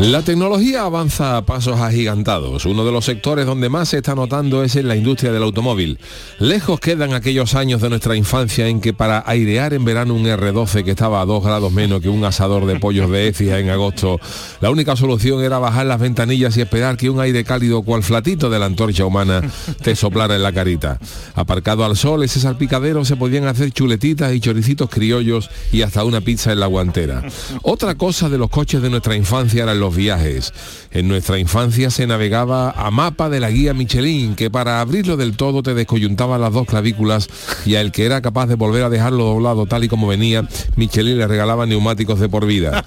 La tecnología avanza a pasos agigantados. Uno de los sectores donde más se está notando es en la industria del automóvil. Lejos quedan aquellos años de nuestra infancia en que para airear en verano un R12 que estaba a 2 grados menos que un asador de pollos de Écija en agosto, la única solución era bajar las ventanillas y esperar que un aire cálido cual flatito de la antorcha humana te soplara en la carita. Aparcado al sol, ese salpicadero se podían hacer chuletitas y choricitos criollos y hasta una pizza en la guantera. Otra cosa de los coches de nuestra infancia eran los viajes. En nuestra infancia se navegaba a mapa de la guía Michelin, que para abrirlo del todo te descoyuntaba las dos clavículas y al que era capaz de volver a dejarlo doblado tal y como venía, Michelin le regalaba neumáticos de por vida.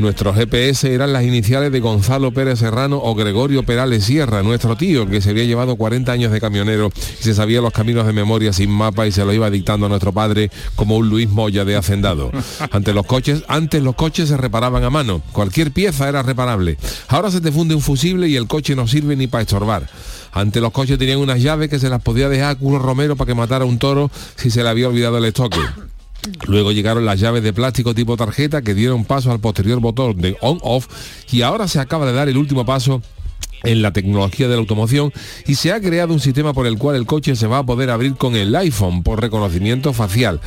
Nuestros GPS eran las iniciales de Gonzalo Pérez Serrano o Gregorio Perales Sierra, nuestro tío, que se había llevado 40 años de camionero y se sabía los caminos de memoria sin mapa y se lo iba dictando a nuestro padre como un Luis Moya de hacendado. Ante los coches, antes los coches se reparaban a mano. Cualquier pieza era reparable. Ahora se te funde un fusible y el coche no sirve ni para estorbar. Antes los coches tenían unas llaves que se las podía dejar a Culo Romero para que matara a un toro si se le había olvidado el estoque. Luego llegaron las llaves de plástico tipo tarjeta que dieron paso al posterior botón de on-off y ahora se acaba de dar el último paso en la tecnología de la automoción y se ha creado un sistema por el cual el coche se va a poder abrir con el iPhone por reconocimiento facial.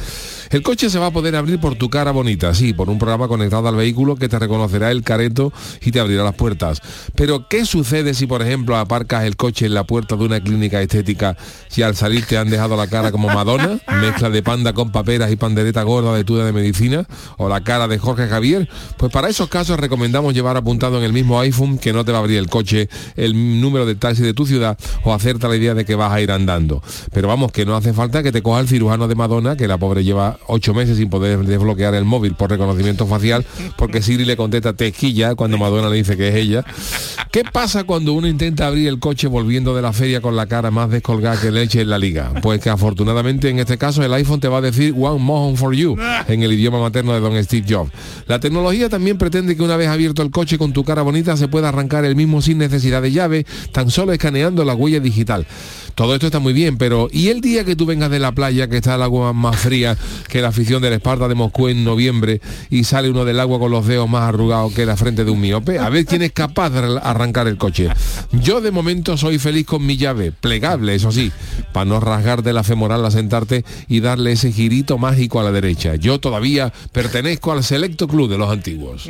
El coche se va a poder abrir por tu cara bonita, sí, por un programa conectado al vehículo que te reconocerá el careto y te abrirá las puertas. Pero, ¿qué sucede si, por ejemplo, aparcas el coche en la puerta de una clínica estética y al salir te han dejado la cara como Madonna, mezcla de panda con paperas y pandereta gorda de tuya de medicina, o la cara de Jorge Javier? Pues para esos casos recomendamos llevar apuntado en el mismo iPhone que no te va a abrir el coche el número de taxi de tu ciudad o hacerte la idea de que vas a ir andando. Pero vamos, que no hace falta que te coja el cirujano de Madonna, que la pobre lleva ocho meses sin poder desbloquear el móvil por reconocimiento facial, porque Siri le contesta tequilla cuando Madonna le dice que es ella. ¿Qué pasa cuando uno intenta abrir el coche volviendo de la feria con la cara más descolgada que leche en la liga? Pues que afortunadamente en este caso el iPhone te va a decir One Mohon for You en el idioma materno de Don Steve Jobs. La tecnología también pretende que una vez abierto el coche con tu cara bonita se pueda arrancar el mismo sin necesidad de llave, tan solo escaneando la huella digital. Todo esto está muy bien, pero ¿y el día que tú vengas de la playa, que está el agua más fría que la afición del Esparta de Moscú en noviembre y sale uno del agua con los dedos más arrugados que la frente de un miope? A ver quién es capaz de arrancar el coche. Yo de momento soy feliz con mi llave, plegable, eso sí, para no rasgar de la femoral a sentarte y darle ese girito mágico a la derecha. Yo todavía pertenezco al selecto club de los antiguos.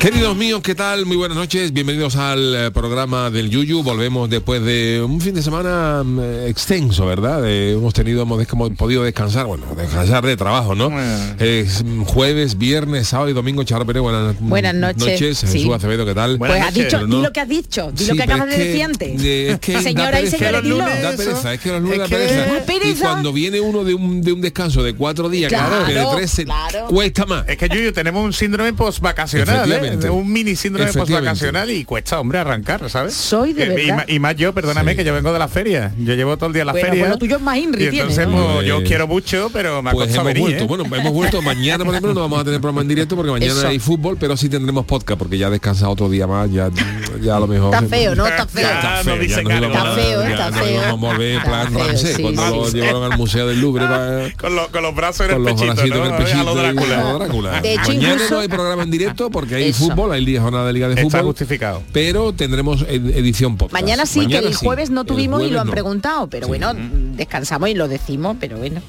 Queridos míos, ¿qué tal? Muy buenas noches, bienvenidos al eh, programa del Yuyu. Volvemos después de un fin de semana mm, eh, extenso, ¿verdad? Eh, hemos tenido, hemos, hemos podido descansar, bueno, descansar de trabajo, ¿no? Es mm, jueves, viernes, sábado y domingo. Charo Pérez, buenas, Buenas noches. Jesús Sí. Acevedo, ¿qué tal? Pues has dicho, Pero di no- lo que has dicho, di Sí, lo que acabas es de decir antes. de- es que Señora y pereza. señores. Da pereza, es que los lunes Es da que- pereza. Da pereza. Y cuando viene uno de un, de un descanso de cuatro días, Claro, que de tres claro. cuesta más. Es que Yuyu tenemos un síndrome post vacacional. Efectivamente. Un mini síndrome Efectivamente. postovacacional y cuesta, hombre, arrancar, ¿sabes? Soy de y, verdad. ma- y más yo, perdóname, Sí. que yo vengo de la feria. Yo llevo todo el día la Bueno, feria. pues lo tuyo es más Inri, y entonces, tiene, pues, ¿no? yo os Eh, quiero mucho, pero me ha Pues costado hemos venir, vuelto, ¿eh? bueno, hemos vuelto mañana por ejemplo no vamos a tener programa en directo porque mañana Eso. hay fútbol, pero sí tendremos podcast porque ya descansa otro día más, ya, ya a lo mejor. Está feo, ¿no? Está feo. Está no feo, Está feo, está íbamos a Está plan Ramsés, cuando lo llevaron al Museo del Louvre para- Con, lo- con los brazos en el pechito, ¿no? a lo y Drácula. De hecho, Mañana incluso- no hay programa en directo porque hay. Fútbol, hay día jornada de Liga de Está Fútbol. justificado. Pero tendremos ed- edición podcast. Mañana sí, que el sí. jueves no tuvimos y lo han no. preguntado, pero Sí. bueno, descansamos y lo decimos, pero bueno.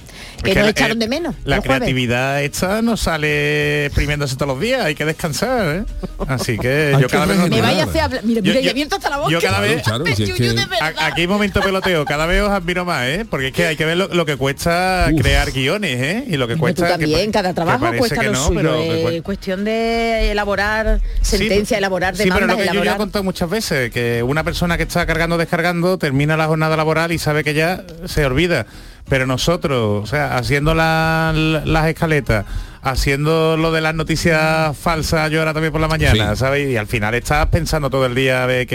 Que Es nos la- echaron eh, de menos. La creatividad esta no sale exprimiéndose todos los días, hay que descansar, ¿eh? Así que yo cada vez... Me vaya a hacer hablar. Mira, mira, y yo- abierto hasta la boca. yo cada vez- Claro, si es que-. A- Aquí momento peloteo, cada vez os admiro más, ¿eh? Porque es que hay que ver lo, lo que cuesta Uf. crear guiones, ¿eh? Y lo que tú cuesta... que también, cada trabajo cuesta lo no, suyo. pero que Es cuesta- cuestión de elaborar sentencia, elaborar Sí, pero demandas, lo que yo ya he elaborar... contado muchas veces, que una persona que está cargando, descargando, termina la jornada laboral y sabe que ya se olvida. Pero nosotros, o sea, haciendo la- la- las escaletas, haciendo lo de las noticias falsas yo ahora también por la mañana, Sí. ¿sabes? Y al final estás pensando todo el día a ver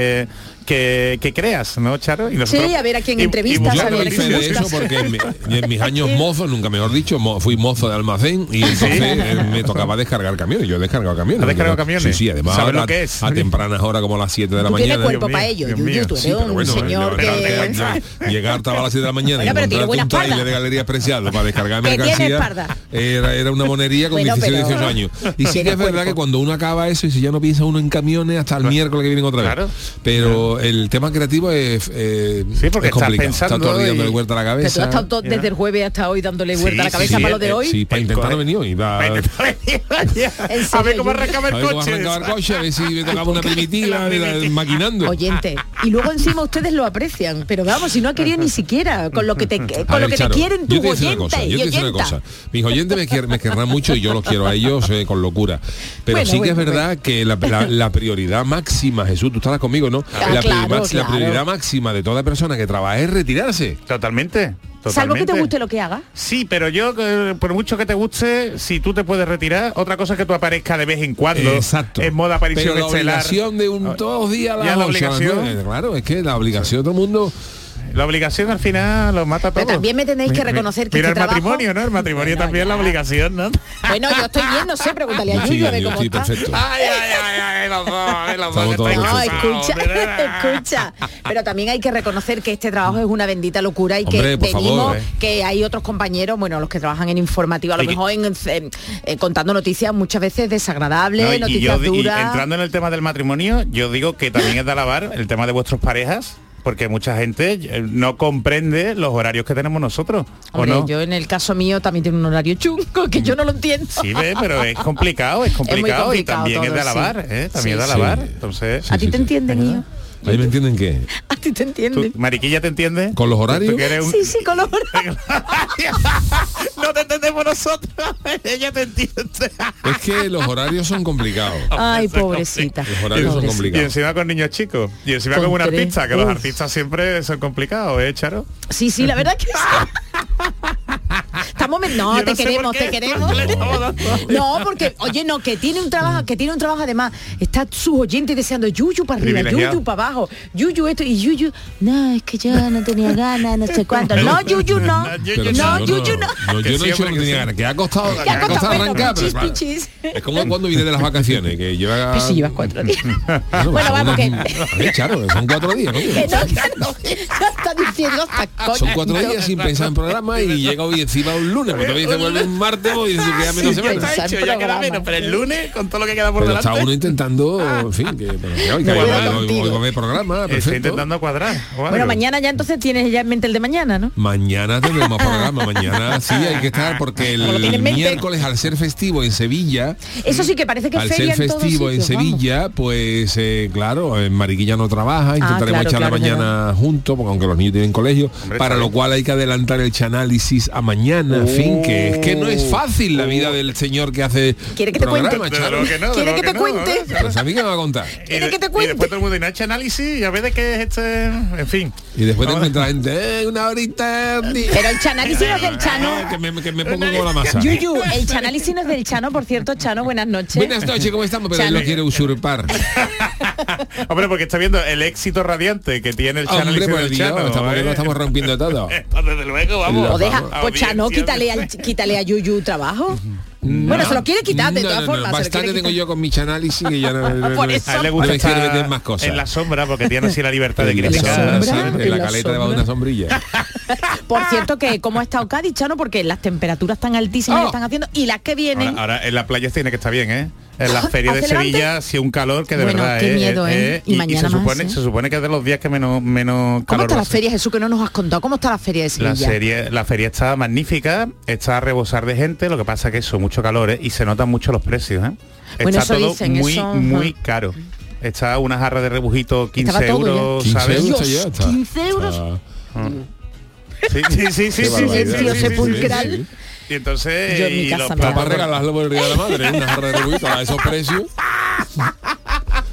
qué creas, ¿no, Charo? Y Sí, a ver a quién y- y entrevistas, muchas a Yo ver a quién de eso porque en, mi- y en mis años mozos, nunca mejor dicho, mo- fui mozo de almacén y entonces eh, me tocaba descargar camiones. Yo he descargado camiones. ¿Has descargado camiones? Sí, sí, además ¿Sabes a, lo que es? a tempranas horas como a las 7 de la Tú mañana. cuerpo Dios para ello, tú eres pero un bueno, señor levantarte- que... llegar estaba a las 7 de la mañana y pero tiene buena un trailer de Galería Preciado para descargar Que tiene mercancía era, era una monería con Bueno, 16 pero- 18 años. Y sí Tiene que es verdad cuerpo. que cuando uno acaba eso y si ya no piensa uno en camiones hasta el miércoles que vienen otra vez. Claro. Pero el tema creativo es, eh, Sí, porque es estás complicado. pensando Está todo el día dándole y- vuelta a la Pero tú cabeza. has estado todo- desde el jueves hasta hoy dándole vuelta Sí, a la cabeza sí, para lo de hoy. Sí, para El intentar venir hoy. va- En En a ver cómo arrancaba a el ver cómo coche. arrancaba el coche, a ver si me tocaba una primitiva, maquinando. Oyente. Y luego encima ustedes lo aprecian. Pero vamos, si no ha querido ni siquiera con lo que te, A con ver, lo que Charo, te quieren yo tus a oyentes cosa, yo te voy a decir una cosa. Mis oyentes me, querrán mucho y yo los quiero a ellos eh, con locura. Pero Bueno, sí que es bueno, verdad que la, la- la prioridad máxima, Jesús, tú estarás conmigo, ¿no? La, claro, max- la prioridad máxima de toda persona que trabaja es retirarse. Totalmente. Salvo que te guste lo que haga. Sí, pero yo, eh, por mucho que te guste, si tú te puedes retirar, otra cosa es que tú aparezcas de vez en cuando. Exacto. En modo aparición Pero la estelar. obligación de un todos los días a Ya la 8, a las obligación. 9, Claro, es que la obligación de todo el mundo. La obligación al final lo mata todo. Pero también me tenéis que reconocer que Mira este el trabajo- matrimonio, ¿no? El matrimonio Bueno, también ya. la obligación, ¿no? Bueno, yo estoy bien, no sé, pregúntale a cómo está. perfecto. Ay, ay, ay, ay, los dos, los dos No, escucha, escucha. Pero también hay que reconocer que este trabajo es una bendita locura y que Hombre, venimos, favor, eh. que hay otros compañeros, bueno, los que trabajan en informativo, a lo Y mejor en, en- eh, contando noticias muchas veces desagradables, No, y noticias yo- y duras. entrando en el tema del matrimonio, yo digo que también es de alabar el tema de vuestras parejas, porque mucha gente eh, no comprende los horarios que tenemos nosotros. ¿o Hombre, no? yo en el caso mío también tengo un horario chungo que yo no lo entiendo. Sí, ve, pero es complicado, es complicado, y complicado también es de alabar, sí. ¿eh? También Sí, es de alabar. Entonces, ¿A ti te sí. entienden, hijo? ¿Ahí me entienden qué? ¿A ti te ¿tú, entienden? Mariquilla te entiende? ¿Con los horarios? ¿Tú que eres un- Sí, sí, con los horarios. no te entendemos nosotros, ella te entiende. Es que los horarios son complicados. Ay, pobrecita. Los horarios son Pobrecita. Y complicados. encima con niños chicos. Y encima Con con, un artista, que los artistas siempre son complicados, ¿eh, Charo? Sí, sí, la verdad que sí. Estamos no, te no sé queremos, te queremos. No, porque, oye, no, que tiene un trabajo, que tiene un trabajo además, está sus oyentes deseando Yuyu para arriba. Yuyu para abajo, Yuyu esto y Yuyu, no, es que yo no tenía ganas, no sé cuánto. No, Yuyu no. No, Yuyu No, yo Que no he dicho que tenía ganas, que ha costado, que ha arrancar. Es como cuando viene de las vacaciones, que lleva... Pues si llevas cuatro días. Bueno, vamos, que- son cuatro días. Son cuatro días sin pensar en programa y llega hoy encima un lunes, todavía se vuelve un martes y dice que ya menos Sí, Está hecho, ya queda menos, pero el lunes, con todo lo que queda por Pero está delante, uno intentando, en fin, que, pero hoy, que programa, estoy perfecto. intentando cuadrar. Bueno, mañana ya entonces tienes ya en mente el de mañana, ¿no? Mañana tendremos programa, mañana sí hay que estar porque el miércoles al ser festivo en Sevilla, Eso sí que parece que al feria ser festivo en sitios. Sevilla, pues eh, claro, en Mariquilla no trabaja, intentaremos claro, echar claro, la mañana juntos, porque aunque los niños tienen colegio, Hombre, para está lo cual hay que adelantar el chanálisis a mañana, Uh, fin, que es que no es fácil la vida del señor que hace ¿Quiere que te programa, cuente? Que no, ¿Quiere que luego te no, cuente? ¿eh? Pues a mí que me va a contar. Y, ¿Quiere que te y cuente? después todo el mundo, ¿y no hecho análisis? Y a ver de qué es este... En fin. Y después te Ahora- encuentra gente, eh, una horita. Pero el chanálisis no es del Chano. Que, me, que me pongo como la masa. Yuyu, el chanálisis no es del Chano, por cierto, Chano, buenas noches. Buenas noches, ¿cómo estamos? Pero él lo quiere usurpar. Hombre, porque está viendo el éxito radiante que tiene el Chano Hombre, por del Dios, Chano. estamos, que ¿eh? lo estamos rompiendo todo. Desde luego, vamos. O deja, pues Chano. Quítale, al, quítale a Yuyu trabajo. Bueno, se lo quiere quitar de No, todas no, formas. Bastante tengo quitar. yo con mi análisis que ya no, le gusta estar más cosas. en la sombra porque tiene así la libertad de criticar. en la la caleta debajo de una sombrilla. Por cierto, que cómo ha estado Cádiz, Chano, porque las temperaturas tan altísimas Oh. que están haciendo y las que vienen. Ahora, ahora en la playa tiene que estar bien, ¿eh? En la feria de. Sevilla sí un calor que de Bueno, verdad qué ¿eh? miedo, ¿eh? Y y, mañana se más, supone, ¿eh? se supone que es de los días que menos menos ¿Cómo calor está la feria, Jesús, que no nos has contado? ¿Cómo está la feria de La Sevilla? serie, la feria está magnífica, está a rebosar de gente, lo que pasa que eso, mucho calor ¿eh? y se notan mucho los precios, ¿eh? Bueno, está eso todo dicen, muy, eso, muy caro. Está una jarra de rebujito 15 Estaba todo ya. euros, 15 ¿sabes? euros Dios, ya está. 15 euros. Ah, Sí, sí, sí, sí, Qué sí, sí, barbaridad. sí, sí, Silencio sí, sí, sepulcral. sí, sí. Y entonces Yo en mi y casa los me para regalarlo por el día de la madre, una jarra de a esos precios.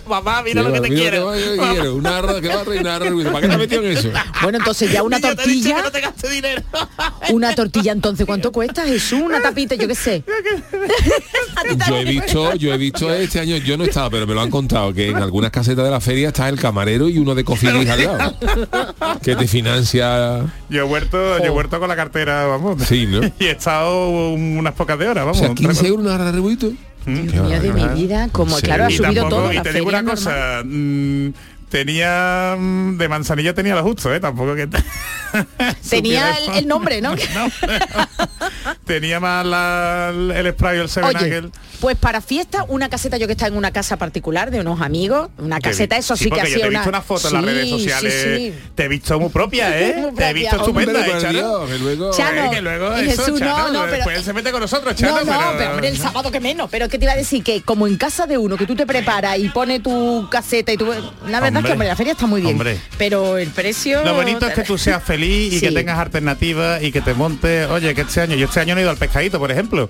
Mamá, mira lo que te quiero. va- yo quiero, Una que va a traer una. ¿Para qué te has metido en eso? Bueno, entonces ya una Yo te he dicho tortilla, que no te gastes dinero. una tortilla entonces, ¿cuánto cuesta, Jesús? Una tapita, yo qué sé. Yo he visto, yo he visto este año, yo no estaba, pero me lo han contado, que en algunas casetas de la feria está el camarero y uno de cofilis al lado. Que te financia. Yo he vuelto, yo he vuelto con la cartera, vamos. Sí, ¿no? Y he estado unas pocas de horas, O vamos. sea, 15 euros una rubito. Dios mío de mi vida, como ¿En claro, ha? Y subido tampoco, todo. y la te digo feria una es normal. cosa, tenía mm, de manzanilla tenía lo justo, eh, tampoco que Tenía el, el nombre, ¿no? tenía más la- el spray o el Seven Oye, pues para fiesta, una caseta, yo que estaba en una casa particular de unos amigos, una caseta, eso sí, que yo hacía te he una... visto una foto en las redes sociales. sí. Te he visto muy propia, ¿eh? Muy te he visto estupenda, ¿eh, Chano? Dios, que luego- Chano, Eh, que luego y eso, Jesús, no, Chano, no, pero- después él se mete con nosotros, Chano, no, no, pero, hombre, el sábado que menos, pero es que te iba a decir que como en casa de uno, que tú te preparas y pone tu caseta y tú... La verdad es Hombre. que, hombre, la feria está muy bien, Hombre. pero el precio... Lo bonito es que tú seas feliz y Sí. que tengas alternativas y que te montes. Oye, que este año, yo este año no he ido al pescadito, por ejemplo.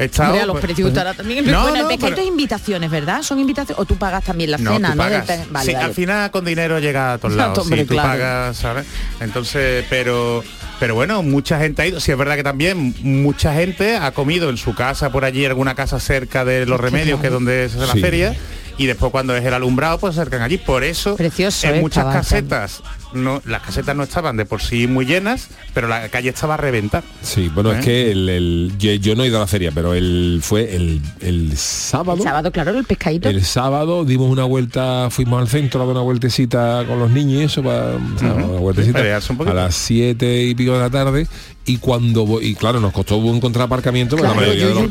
He estado, Hombre, a los pues, precios estará también. No, bueno, el no, pescadito pero- es invitaciones, ¿verdad? Son invitaciones. O tú pagas también la No, cena, tú ¿no? Vale, Sí, vale. al final con dinero llega a todos lados. hombre, sí, tú claro. pagas, ¿sabes? Entonces, pero pero bueno, mucha gente ha ido. Sí, es verdad que también mucha gente ha comido en su casa, por allí, alguna casa cerca de los remedios, que es donde se hace Sí. la feria. Y después cuando es el alumbrado, pues se acercan allí. Por eso, Precioso, en ¿eh? muchas casetas, no, las casetas no estaban de por sí muy llenas, pero la calle estaba a reventar. Sí, bueno, ¿Eh? es que el, el- yo, yo no he ido a la feria, pero el fue el, el sábado. El sábado, claro, el pescadito. El sábado dimos una vuelta, fuimos al centro a dar una vueltecita con los niños y eso, para, una vueltecita un a las siete y pico de la tarde. Y cuando voy- y claro, nos costó encontrar aparcamiento, Claro, la mayoría de los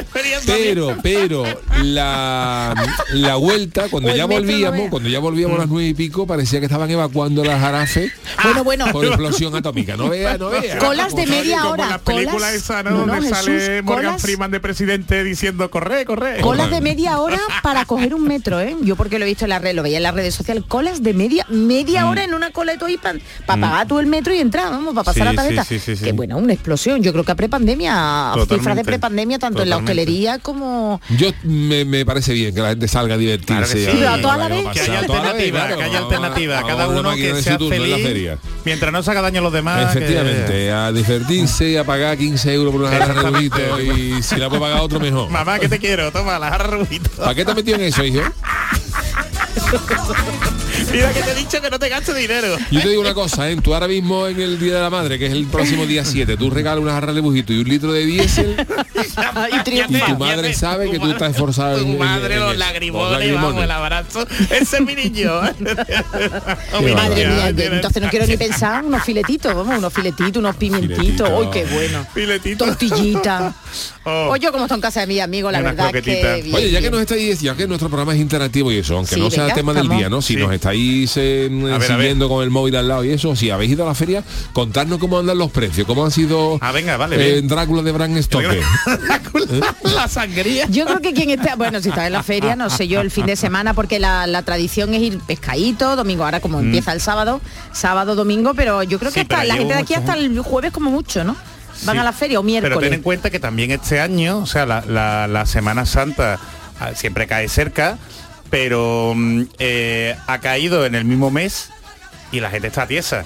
experiencia Pero, pero, la, la vuelta, cuando el ya no volvíamos, cuando ya volvíamos a las nueve y pico, parecía que estaban evacuando las jarafes Bueno, bueno. por explosión atómica. No vea, no vea. Colas de media como hora. la película colas- esa, ¿no? No, no, Donde Jesús, sale Morgan colas- Freeman de presidente diciendo corre, corre. Colas de media hora para coger un metro, ¿eh? Yo porque lo he visto en la red, lo veía en las redes sociales, colas de media, media hora en una cola de y para pagar tú el metro y entrar, vamos, para pasar Mm. Sí, la tarjeta. sí, sí. Que bueno, una explosión. Yo creo que a prepandemia, cifras de prepandemia, tanto en la hostelería como. Yo me, me parece bien que la gente salga a divertirse. Claro a- a la vez. Que haya vez, alternativa, claro. que haya alternativa. Cada uno que sea feliz. Mientras no se haga daño a los demás. que- Efectivamente, a divertirse, a pagar 15 euros por una jarra rubito y si la puede pagar otro mejor. Mamá, que te quiero, toma, la jarra rubito. ¿Para qué te metido en eso, hijo? Mira que te he dicho que no te gastes dinero. Yo te digo una cosa, ¿eh? tú ahora mismo en el Día de la Madre, que es el próximo día 7, tú regalas una jarra de bujito y un litro de diésel y y tu madre sabe que tú estás esforzado en- Tu en- madre, en los eso. lagrimones, Los lagrimones. vamos, el abrazo. Ese es mi Madre mía, entonces no quiero ni pensar unos filetitos, vamos, unos filetitos, unos pimentitos. ¡Uy, qué bueno! Filetito. Tortillita. Oh. Oye, como está en casa de mi amigo, la verdad que bien, Oye, ya que nos estáis, ya que nuestro programa es interactivo y eso, aunque Sí, no sea Venga, el tema del día, ¿no? Si Sí. nos estáis eh, a ver. siguiendo con el móvil al lado y eso, si habéis ido a la feria, contadnos cómo andan los precios, cómo han sido Ah, venga, vale, eh. Drácula de Bram Stoker. la sangría. Yo creo que quien está, bueno, si está en la feria, no sé yo, el fin de semana, porque la, la tradición es ir pescadito, domingo, ahora como empieza el sábado, sábado, domingo, pero yo creo que Mm. Sí, hasta la gente de aquí hasta el jueves como mucho, ¿no? Van Sí. a la feria o Pero ten miércoles. en cuenta que también este año, o sea, la, la- la Semana Santa ah, siempre cae cerca, pero mm, eh, ha caído en el mismo mes y la gente está tiesa.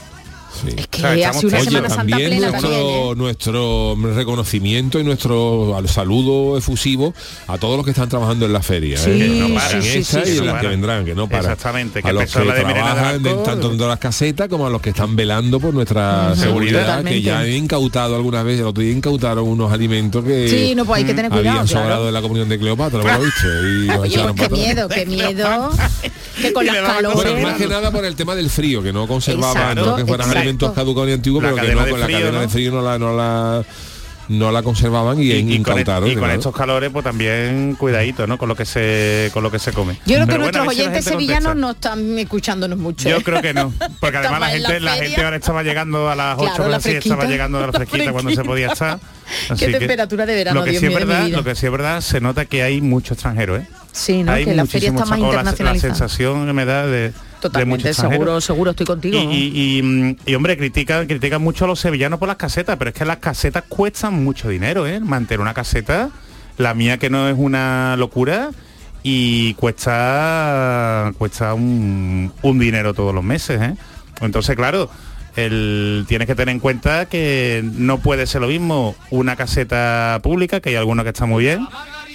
Sí. Es que O sea, estamos hace una Oye, Oye, Semana Santa también plena nuestro, también, ¿eh? nuestro reconocimiento y nuestro al saludo efusivo a todos los que están trabajando en la feria. Sí, ¿eh? Que no en para. sí, esta y sí, en no las que vendrán, que no para. Exactamente, que a los que la de trabajan tanto dentro de las casetas como a los que están velando por nuestra seguridad, Totalmente. que ya han incautado algunas veces, el otro día incautaron unos alimentos que Sí, no, pues hay que tener cuidado, habían claro. sobrado de la comunión de Cleopatra, ¿lo viste? Y los Oye, echaron pues qué para miedo, qué miedo. que con las calores. Bueno, más que nada por el tema del frío, que no conservaban, Exacto, no que fueran exacto. Alimentos caducados y antiguos, La pero que no, con la cadena ¿no? de frío no la, no la, no la conservaban y, Y, y con, incautaron. y con claro. estos calores, pues también cuidadito, ¿no? Con lo que se con lo que se come. Yo creo que Pero nuestros la oyentes sevillanos contesta. no están escuchándonos mucho. Yo ¿eh? creo que no, porque además la la gente, la, feria. gente ahora estaba llegando a las 8 Claro, la así, estaba llegando a la La fresquita cuando se podía estar. Así Qué que temperatura de verano, lo que Dios sí es verdad, lo que sí es verdad, se nota que hay mucho extranjero, ¿eh? Sí, ¿no? hay que la feria está muchísimos más o la- La, internacionalizada. sensación que me da de, de Totalmente, seguro, seguro, estoy contigo. Y, y- y, mm, y, hombre, critican, critican mucho a los sevillanos por las casetas, pero es que las casetas cuestan mucho dinero, ¿eh? Mantener una caseta, la mía que no es una locura, y cuesta cuesta un, un dinero todos los meses, ¿eh? Entonces, claro, el, tienes que tener en cuenta que no puede ser lo mismo una caseta pública, que hay alguna que está muy bien,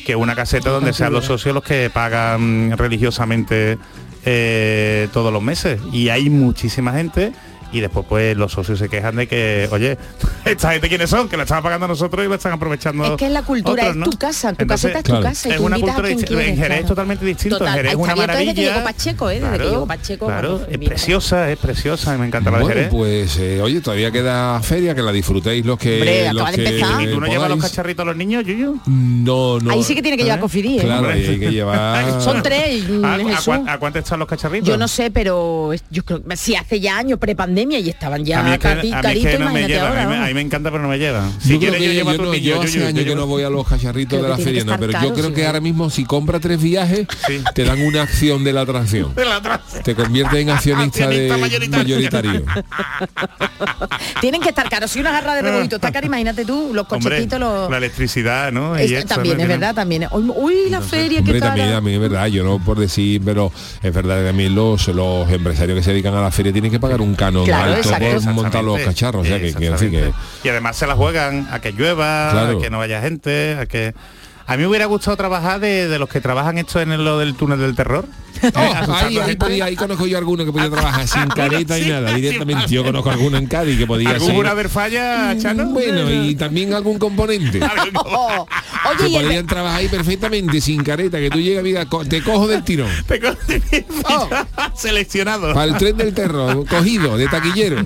que una caseta donde sean los socios los que pagan religiosamente eh, todos los meses. Y hay muchísima gente y después pues los socios se quejan de que, oye, esta gente quiénes son, que la están pagando a nosotros y la están aprovechando. Es que es la cultura, otros, es tu casa, tu Entonces, caseta es tu casa y es una cultura quien distinta. quieres, en Jerez es claro. totalmente distinto. Total, en Jerez es una desde maravilla. que llegó Pacheco, ¿eh? Desde que llegó Pacheco, Claro, vamos, es preciosa, es preciosa, me encanta la de Bueno, Jerez. pues eh, oye, todavía queda feria, que la disfrutéis los que Hombre, los que empezar. ¿Y tú no llevas los cacharritos a los niños, Yuyu? No, no. Ahí sí que tiene que llevar ¿Eh? cofidí, ¿eh? Claro, ahí hay que llevar. Son tres, ¿A, cuánto están los cacharritos? Yo no sé, pero yo creo que sí hace ya años prepandemia y estaban ya a mí es que, que caritos, no me imagínate lleva, ahora. a mí, me- a vamos. mí me encanta pero no me lleva. Si Yo creo quieres que yo llevo a no, niños, yo Yuyu, hace yo años que no voy a los cacharritos Creo de que la feria, que no, pero caro, yo creo sí. que ahora mismo si compra tres viajes, Sí. te dan una acción de la atracción. De la otra- Te conviertes en accionista, Accionista de mayoritario. mayoritario. Tienen que estar caros. Si una jarra de rebolito está cara, imagínate tú, los cochecitos, los... la electricidad, ¿no? También es verdad, también. Uy, la feria, qué cara. también, es verdad, yo no por decir, pero es verdad que también los, los empresarios que se dedican a la feria tienen que pagar un canon Claro, alto exacto. por montar los cacharros. O sea, que, que, en fin, que- Exactamente. Y además se la juegan a que llueva, Claro. a que no vaya gente, a que... A mí me hubiera gustado trabajar de, de los que trabajan esto en lo del túnel del terror. Oh, ahí, ahí, podía- ahí conozco yo alguno que podía trabajar sin careta y nada, directamente. Yo conozco alguno en Cádiz que podía ¿Algún ser. jurado falla, Chano? Bueno, y también algún componente. Oh, que Oye, y el, podrían trabajar ahí perfectamente sin careta, que tú llegas, mira, co- te cojo del tirón. Te co- Oh. Seleccionado. Para el tren del terror, cogido, de taquillero.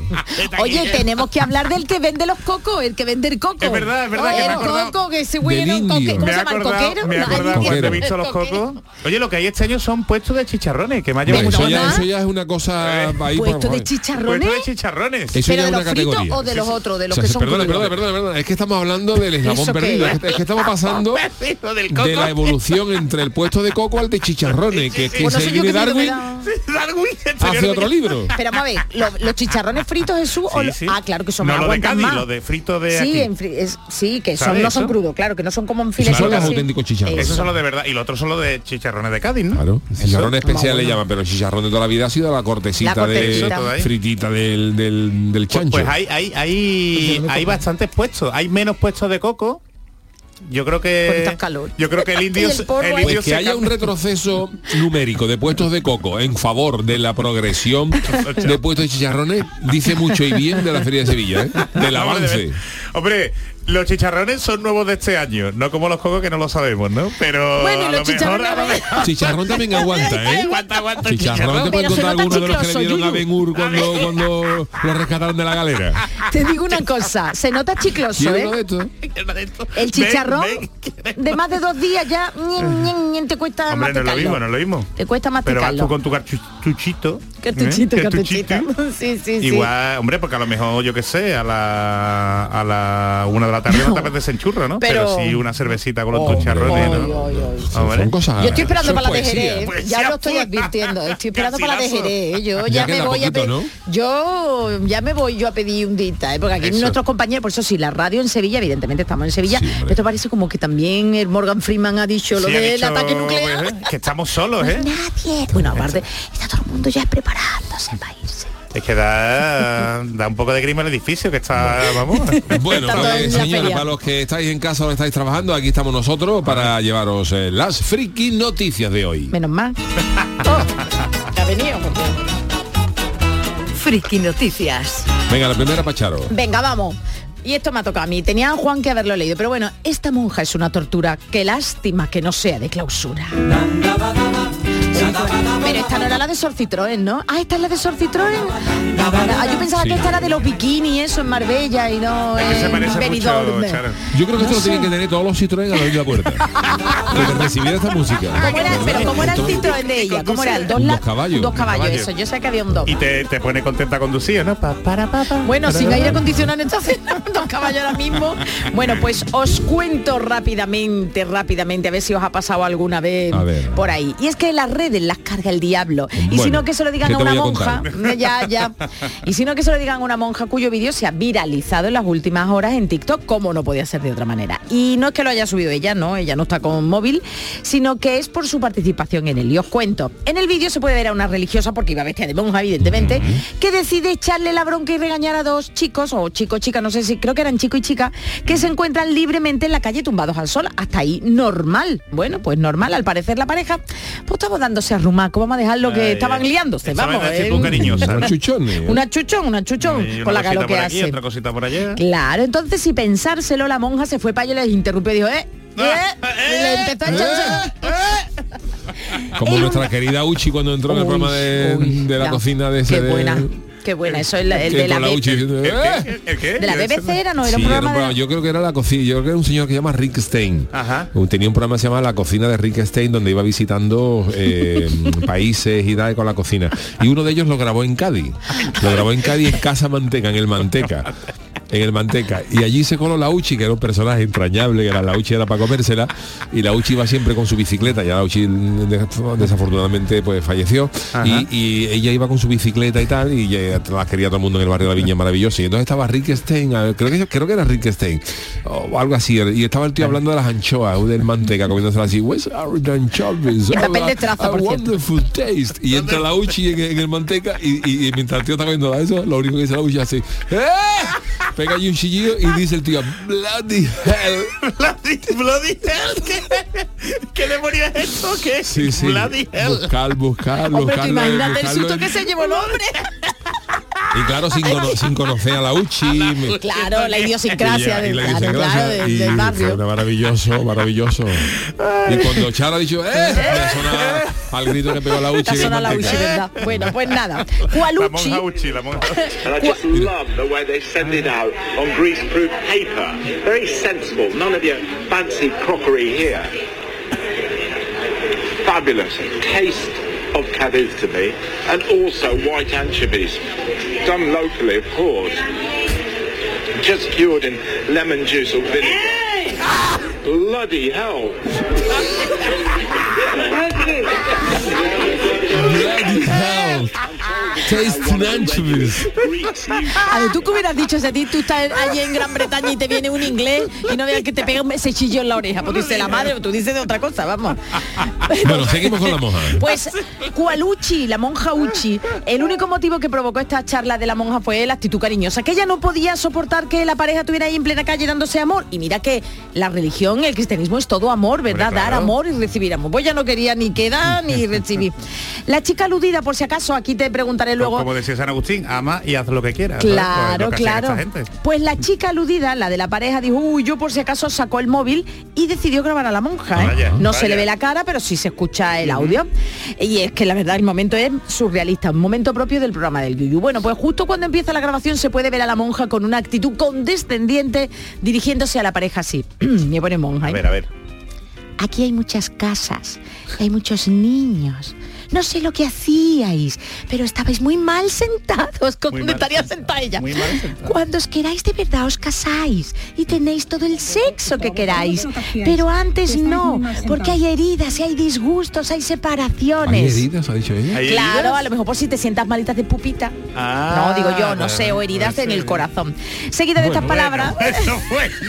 Oye, tenemos que hablar del que vende los cocos, el que vende el coco. Es verdad, es verdad, que me he El acordado coco, que se del huele. ¿Cómo me se llama? ¿El coquero? me he acordado he visto los cocos. Oye, lo que hay este año son puestos de chicharrones, que me ha llevado eso, ya, eso ya es una cosa Eh, ahí Puesto de favor. chicharrones. Puestos de chicharrones. Eso ¿Pero ya de los una fritos categoría. o de los otros, de los O sea, que son perdona, perdona, perdona, perdona, es que estamos hablando del eslabón ¿Eso qué perdido. es? Que, es que estamos pasando Lo del coco. de la evolución entre el puesto de coco al de chicharrones, que, que Bueno, se sé yo viene Darwin, da. Darwin, hace otro libro. Pero vamos a ver, lo- los chicharrones fritos Jesús o Sí, lo- sí. ah claro que son no más lo de Cádiz, más. lo de frito de sí, aquí. en fri- es- sí, que son, ¿Sabe no son crudos, claro, que no son como en filetes. son los auténticos chicharrones. Esos Eso. son los de verdad. Y los otros son los de chicharrones de Cádiz, ¿no? Claro. Especiales le bueno. llaman, pero el chicharrón de toda la vida ha sido la cortecita, La cortecita. de fritita del, del, del Pues, chancho. pues hay, hay, hay, hay bastantes puestos. Hay menos puestos de coco. Yo creo que calor. yo creo que el indio, el el indio Pues que se haya cambia- un retroceso numérico de puestos de coco en favor de la progresión de puestos de chicharrones dice mucho y bien de la Feria de Sevilla, ¿eh? del avance. Hombre, los chicharrones son nuevos de este año, no como los cocos que no lo sabemos, ¿no? Pero Bueno, a los lo mejor, a lo mejor- Chicharrón también aguanta, ¿eh? Aguanta, aguanta Chicharrón te puede Pero se contar nota alguno de los que le dieron a Yuyu. Ben Hur cuando, cuando lo rescataron de la galera. Te digo una cosa, se nota chicloso, ¿Quieres uno de ¿eh? El chicharrón Ven, de más de dos días ya ñin, ñin, ñin, te cuesta Hombre, no es lo mismo, no es lo mismo. Te cuesta Pero vas tú con tu cartuchito. Cartuchito, ¿eh? cartuchito. Sí, sí, sí. Igual, hombre, porque a lo mejor, yo qué sé, a la, a la una de la tarde no te apetece churro, ¿no? Pero, Pero- sí una cervecita con los Oh, chicharrones, ay, ¿no? Hombre. Son cosas. Yo estoy esperando para la de. Poesía ya lo estoy advirtiendo, estoy esperando para la de. Jerez, yo Ya ya, me voy a poquito, pe- ¿no? yo ya me voy yo a pedir un dita, ¿eh? porque aquí Eso. nuestros compañeros, por eso sí, la radio en Sevilla, evidentemente estamos en Sevilla, Sí, esto parece como que también el Morgan Freeman ha dicho lo Sí, ha del dicho, ataque nuclear. pues, ¿eh? que estamos solos, ¿eh? Nadie. Bueno, aparte, está todo el mundo ya preparándose para irse. Es que da, da un poco de grima el edificio que está, vamos. Bueno, pues señores, para los que estáis en casa o estáis trabajando, aquí estamos nosotros para llevaros eh, las friki noticias de hoy. Menos mal. Oh, ha venido. porque- Friki Noticias. Venga, la primera Pacharo. Venga, vamos. Y esto me ha tocado a mí. Tenía a Juan que haberlo leído. Pero bueno, esta monja es una tortura. Qué lástima que no sea de clausura. Pero esta no era la de Sor Citroën, ¿no? Ah, esta es la de Sor Citroën. Ah, yo pensaba Sí. que esta era de los bikinis, eso en Marbella y no Es que se en mucho, Benidorm. Yo creo que esto lo tienen que tener todos los Citroën a la misma puerta. Para recibir esta música. ¿Cómo era, pero ¿cómo era el Citroën de ella? ¿Cómo era? El dos, la- caballos. Dos caballos, Caballo. eso. Yo sé que había un dos. Y te, te pone contenta conducir, ¿no? Pa, para, pa, pa. Bueno, sin aire acondicionado entonces, dos caballos ahora mismo. Bueno, pues os cuento rápidamente, rápidamente, a ver si os ha pasado alguna vez por ahí. Y es que las redes las carga el diablo. y si no que se lo digan ¿qué a una a monja, ya, ya. Y si no que se lo digan a una monja cuyo vídeo se ha viralizado en las últimas horas en TikTok, como no podía ser de otra manera. Y no es que lo haya subido ella, no, ella no está con móvil, sino que es por su participación en él. Y os cuento, en el vídeo se puede ver a una religiosa, porque iba vestida de monja, evidentemente, que decide echarle la bronca y regañar a dos chicos, o chico, chica, no sé si, creo que eran chico y chica, que se encuentran libremente en la calle tumbados al sol. Hasta ahí, normal. Bueno, pues normal, al parecer la pareja, pues estaba dándose a vamos a dejarlo que estaban liándose, vamos. ¿eh? chuchones. Una chuchón, una chuchón, una con la cosita calor que por aquí, hace. otra cosita por allá. Claro, entonces si pensárselo, la monja se fue para allá y les interrumpió y dijo, eh, eh, y le empezó a echarse- Como Eh, nuestra querida Uchi cuando entró en el programa de, uy, de la ya. cocina de ese Qué de- buena, qué buena. Eso es la- el de la, entró la B- Uchi diciendo, ¿El "Eh". qué? ¿El qué? de la BBC era, no, era Sí, un era un programa programa- de... yo creo que era la cocina, yo creo que era un señor que se llama Rick Stein. Ajá. Tenía un programa que se llama La cocina de Rick Stein donde iba visitando eh, países y tal con la cocina. Y uno de ellos lo grabó en Cádiz. Lo grabó en Cádiz en Casa Manteca, en el Manteca. En el Manteca. Y allí se coló la Uchi, que era un personaje entrañable, que era la Uchi era para comérsela. Y la Uchi iba siempre con su bicicleta. Ya la Uchi mm, des- desafortunadamente pues falleció. Y, y ella iba con su bicicleta y tal. Y ya la quería todo el mundo en el barrio de la Viña maravilloso. Y entonces estaba Rick Stein, creo que creo que era Rick Stein. O algo así. Y estaba el tío hablando de las anchoas, o del manteca, comiéndose así. Where's our anchovies? Oh, a- wonderful taste. Y entra la Uchi en, en el manteca y, y- y mientras el tío está comiendo eso, lo único que dice la Uchi hace ¡Eh! Pega allí un chillido y dice el tío Bloody hell. Bloody, bloody hell. ¿Qué, ¿Qué demonio es esto? ¿Qué? Sí, sí. Bloody hell. Buscar, buscar, buscarlo, imagínate el susto en- que se llevó el hombre. Y claro, sin, cono- sin conocer a la Uchi. me- Claro, la idiosincrasia y del, la claro, idiosincrasia, claro, del, y del fue barrio. una maravilloso, maravilloso. Y cuando Charo ha dicho, ¡eh! Me suena al grito que pegó la Uchi. Bueno, pues nada. La monja Uchi, la monja. And I just love the way they send it out on greaseproof paper. Very sensible. None of your fancy crockery here. Fabulous. Taste of Cadiz to me. And also white anchovies. Done locally, of course. Just cured in lemon juice or vinegar. Bloody hell. Bloody. Tasting anchovies. A ver, tú que hubieras dicho si a ti tú estás allí en Gran Bretaña y te viene un inglés y no veas que te pega un- ese chillo en la oreja, pues dice la madre o tú dices de otra cosa, vamos. Bueno, seguimos con la monja. Pues Kualuchi, la monja Uchi, el único motivo que provocó esta charla de la monja fue la actitud cariñosa, que ella no podía soportar que la pareja estuviera ahí en plena calle dándose amor. Y mira que la religión, el cristianismo es todo amor, ¿verdad? Hombre, Dar amor y recibir amor. Pues ya no quería ni que dar ni recibir. La chica aludida, por si acaso, aquí te preguntaré luego. Como decía San Agustín, ama y haz lo que quieras. Pues es Claro, claro. Pues la chica aludida, la de la pareja, dijo, uy, yo por si acaso sacó el móvil y decidió grabar a la monja. ¿eh? Vaya, no se le ve la cara, pero sí se escucha el audio. Y es que la verdad el momento es surrealista, un momento propio del programa del Yuyu. Bueno, pues justo cuando empieza la grabación se puede ver a la monja con una actitud condescendiente dirigiéndose a la pareja así. Me pone monja. A ¿eh? ver, a ver. Aquí hay muchas casas, hay muchos niños. No sé lo que hacíais, pero estabais muy mal sentados. ¿Con Muy dónde mal estaría sentada ella? muy mal sentados. Cuando os queráis de verdad os casáis y tenéis todo el sexo que queráis. Pero antes no, porque hay heridas y hay disgustos, hay ¿Hay separaciones. heridas, ha dicho ella? ¿Hay Claro, heridas? a lo mejor por si te sientas malitas de pupita. Ah, no, digo yo, no sé, o heridas en el corazón. Seguido de estas Bueno, palabras, Bueno,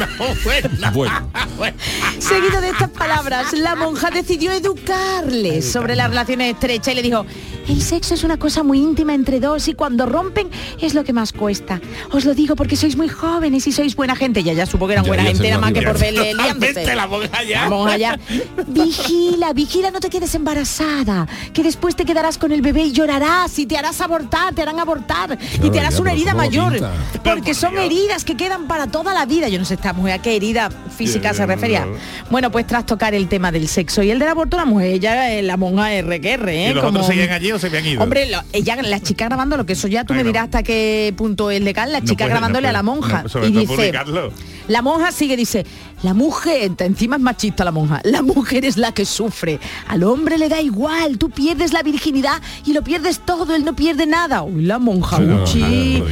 bueno, bueno. Bueno, Seguido de estas palabras, la monja decidió educarles sobre las relaciones estrechas y le dijo, el sexo es una cosa muy íntima entre dos y cuando rompen es lo que más cuesta. Os lo digo porque sois muy jóvenes y sois buena gente. Ya ya supo que eran buena gente, nada más que por verle liándose. La ya. Vigila, vigila, no te quedes embarazada, que después te quedarás con el bebé y llorarás y te harás abortar, te harán abortar y te harás ya, una herida ¿cómo mayor. pinta? Porque son heridas que quedan para toda la vida. Yo no sé esta mujer a qué herida física se refería. Bueno, pues tras tocar el tema del sexo y el del aborto, la mujer, ella, la monja R que R, ¿eh? ¿Y los Como- otros seguían allí o se habían ido? Hombre, lo- ella, la chica grabando, lo que eso ya tú me Bueno. dirás hasta qué punto es legal, la No chica puede, grabándole no a la puede. monja. Y dice, publicarlo. la monja sigue, dice, la mujer, encima es machista la monja, la mujer es la que sufre. Al hombre le da igual, tú pierdes la virginidad y lo pierdes todo, él no pierde nada. Uy, la monja, uchi.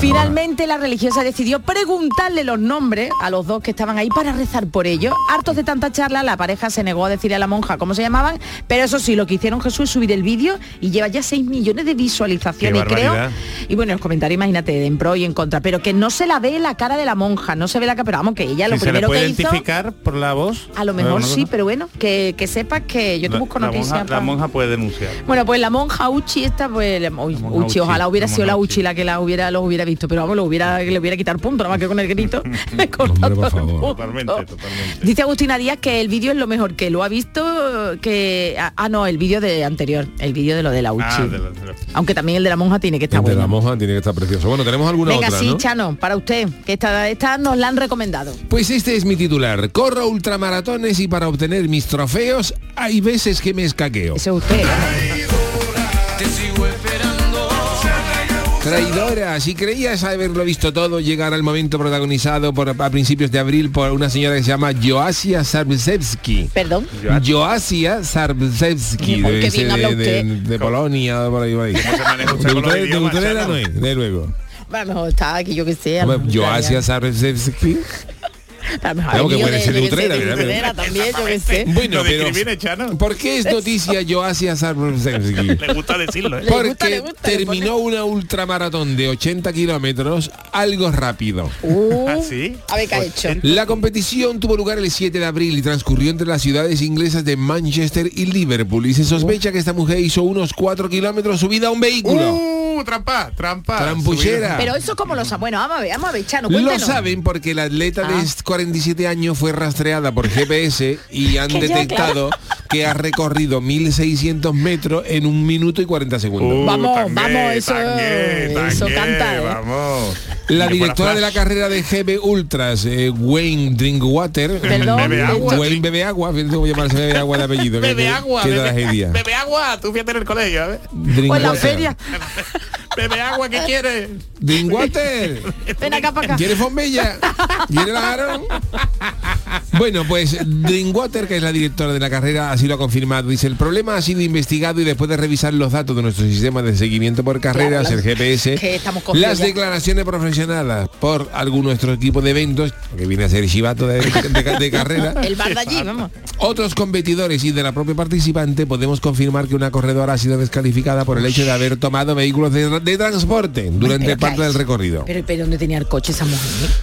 Finalmente la religiosa decidió preguntarle los nombres a los dos que estaban ahí para rezar por ellos. Hartos de tanta charla, la pareja se negó a decirle a la monja cómo se llamaban, pero eso sí, lo que hicieron Jesús es subir el vídeo y lleva ya 6 millones de visualizaciones, creo. Y bueno, los comentarios, imagínate, en pro y en contra, pero que no se la ve la cara de la monja, no se ve la cara, pero vamos, que ella lo primero puede hizo... identificar por la voz. A lo mejor ¿no? sí, pero bueno, que, que sepas que yo te La- busco la noticias. monja- pa- La monja puede denunciar. Bueno, pues la monja Uchi esta, pues la- monja Uchi, Uchi, ojalá hubiera la sido la Uchi Uchi. la que la hubiera los hubiera visto, pero vamos, lo hubiera le hubiera quitado punto, nada más que con el grito. Hombre, por el. Totalmente, totalmente. Dice Agustina Díaz que el vídeo es lo mejor que lo ha visto que ah, ah, no, el vídeo de anterior, el vídeo de lo de la Uchi. Ah, de la- de la- Aunque también el de la monja tiene que estar el de bueno. la monja tiene que estar precioso. Bueno, tenemos alguna Venga, otra, sí, ¿no? Chano, para usted, que esta, esta nos la han recomendado. Pues este es mi titular. Corro ultramaratones y para obtener mis trofeos hay veces que me escaqueo. Ese es usted. Traidora, si creías haberlo visto todo, llegará el momento protagonizado por, a principios de abril por una señora que se llama Joasia Sarbzewski. Perdón. Joasia habla de, de- de Polonia, por ahí, por ahí. ¿Cómo se maneja usted De utrera- no es, de luego. Mejor está aquí, yo que sé. Joasia está Claro, que el puede mío ser de yo que sé, Utrera, ¿verdad? Utrera también, yo que sé. Bueno, Lo pero discrimina, Chano. ¿por qué es noticia Joasia Sarbzewski? Le gusta decirlo, ¿eh? Le gusta, Porque le gusta, le terminó una ultramaratón de 80 kilómetros algo rápido. Uh, ¿Ah, sí? A ver qué ha hecho. La competición tuvo lugar el 7 de abril y transcurrió entre las ciudades inglesas de Manchester y Liverpool. Y se sospecha que esta mujer hizo unos 4 kilómetros subida a un vehículo. Uh, trampa, trampa. Trampullera. Pero eso como lo sabe. Bueno, vamos a ver, vamos a ver, Chano, Lo saben porque la atleta Ah. de 47 años fue rastreada por GPS y han detectado que ha recorrido 1.600 metros en un minuto y 40 segundos. Uh, Vamos, vamos, eso- tangué, eso canta, ¿eh? Vamos. La directora de la carrera de GB Ultras, eh, Wayne Drinkwater, Perdón, Bebe agua. Wayne bebe agua, fíjate cómo llamarse bebe agua de apellido. Bebe agua, bebe, agua, tú fíjate en el colegio, ¿eh? O en la feria. Bebe agua, ¿qué quieres? Drinkwater. Ven acá para acá. ¿Quieres bombella? ¿Quieres aro? Bueno, pues Drinkwater, que es la directora de la carrera, así lo ha confirmado. Dice, el problema ha sido investigado y después de revisar los datos de nuestro sistema de seguimiento por carreras, Claro, el GPS, las ya. declaraciones profesionales por algún de nuestro equipo de eventos, que viene a ser chivato de, de- de carrera, El bar de allí, vamos. otros competidores y de la propia participante podemos confirmar que una corredora ha sido descalificada por el hecho de haber tomado vehículos de, de transporte durante Pero, ¿qué parte del recorrido. Pero, pero ¿dónde tenía el coche esa mujer?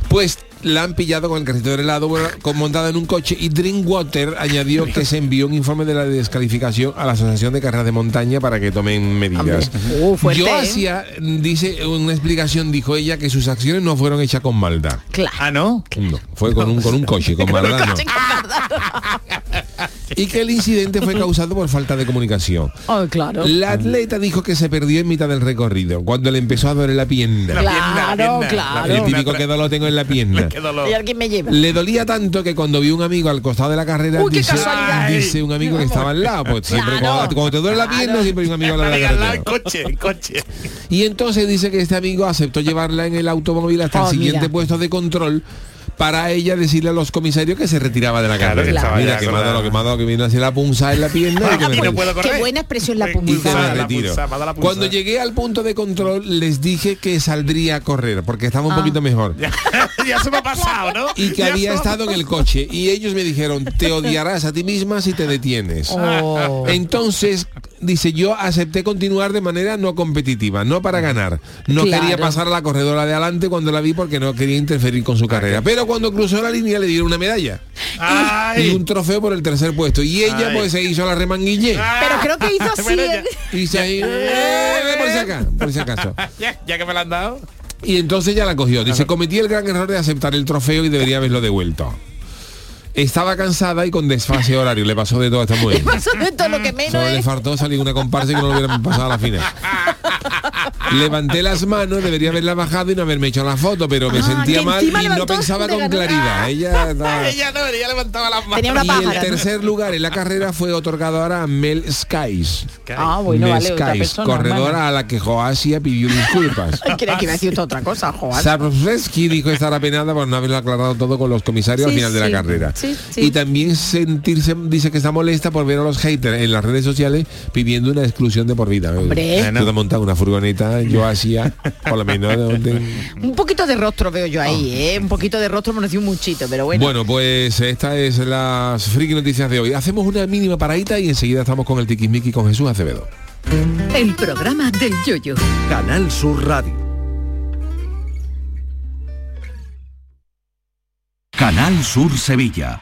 Pues la han pillado con el carrito del helado con montada en un coche y Drinkwater añadió que se envió un informe de la descalificación a la Asociación de Carreras de Montaña para que tomen medidas. Uh, fuerte, ¿eh? Joasia dice una explicación, dijo ella, que sus acciones no fueron hechas con maldad. Claro. Ah, ¿no? No, fue con un, con un coche, con maldad no. y que el incidente fue causado por falta de comunicación. Oh, claro. La atleta dijo que se perdió en mitad del recorrido, cuando le empezó a doler la pierna. La pierna, la Claro, pierna. claro. El típico que lo tengo en la pierna. Qué dolor. ¿Y alguien me lleva? Le dolía tanto que cuando vio un amigo al costado de la carrera, Uy, dice, un amigo que estaba al lado, pues siempre Claro. cuando, cuando te duele la pierna siempre hay un amigo al lado de la coche, coche. Y entonces dice que este amigo aceptó llevarla en el automóvil hasta Oh, el siguiente mira. puesto de control para ella decirle a los comisarios que se retiraba de la Claro, carrera. estaba Mira que me ha dado lo que me ha dado que viene así la punza en la pierna y que me Y no puedo correr. Qué buena expresión la punza. me me. Cuando llegué al punto de control les dije que saldría a correr porque estaba un Ah. poquito mejor. Ya, ya se me ha pasado, ¿no? Y que Ya había me estado en el coche y ellos me dijeron te odiarás a ti misma si te detienes Oh. entonces dice yo acepté continuar de manera no competitiva no para ganar no Claro. quería pasar a la corredora de adelante cuando la vi porque no quería interferir con su carrera pero cuando cruzó la línea le dieron una medalla y un trofeo por el tercer puesto y ella Ay. pues se hizo la remanguille Pero creo que hizo así. Bueno. ¿eh? y se eh, por si acaso, por si acaso. Ya, ya que me la han dado. Y entonces ya la cogió. Dice, cometí el gran error de aceptar el trofeo y debería haberlo devuelto. Estaba cansada y con desfase horario. Le pasó de todo a esta mujer. Pasó de todo lo que menos Solo le es. faltó salir una comparsa y que no lo hubieran pasado a la final. Levanté las manos, debería haberla bajado y no haberme hecho la foto, pero me Ah, sentía mal y no pensaba con ganar. claridad. Ella estaba- Ella no, ella levantaba las manos. Tenía una y el tercer lugar en la carrera fue otorgado ahora a Mel Skies. Ah, bueno, Mel vale, otra Skies, persona. corredora a la que Joasia pidió disculpas. Creía que iba a decir otra cosa. Saprovsky dijo estar apenada por no haberlo aclarado todo con los comisarios al Sí, final de la carrera. Sí, sí. Y también sentirse, dice que está molesta por ver a los haters en las redes sociales pidiendo una exclusión de por vida. Hombre. Tú te una furgoneta, yo hacía, por lo menos. donde- Un poquito de rostro veo yo ahí, ¿eh? Un poquito de rostro me un muchito, pero bueno. Bueno, pues esta es las friki noticias de hoy. Hacemos una mínima paradita y enseguida estamos con el tiquismiqui con Jesús Acevedo. El programa del yoyo. Canal Sur Radio. Canal Sur Sevilla.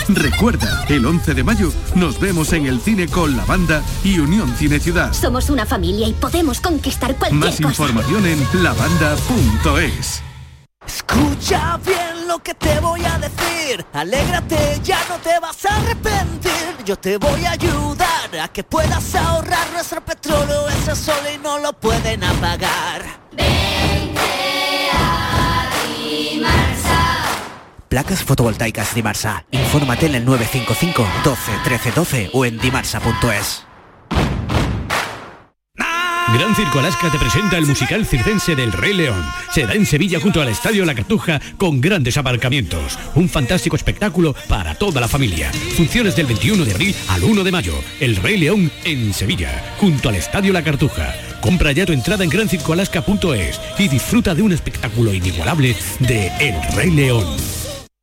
Recuerda, el 11 de mayo nos vemos en el cine con la banda y Unión Cine Ciudad. Somos una familia y podemos conquistar cualquier Más cosa. información en lavanda.es. Escucha bien lo que te voy a decir. Alégrate, ya no te vas a arrepentir. Yo te voy a ayudar a que puedas ahorrar nuestro petróleo. Ese sol y no lo pueden apagar. Placas fotovoltaicas Dimarsa. Infórmate en el 955 12 13 12 o en dimarsa.es. Gran Circo Alaska te presenta el musical circense del Rey León. Será en Sevilla junto al Estadio La Cartuja con grandes aparcamientos. Un fantástico espectáculo para toda la familia. Funciones del 21 de abril al 1 de mayo. El Rey León en Sevilla, junto al Estadio La Cartuja. Compra ya tu entrada en grancircoalaska.es y disfruta de un espectáculo inigualable de El Rey León.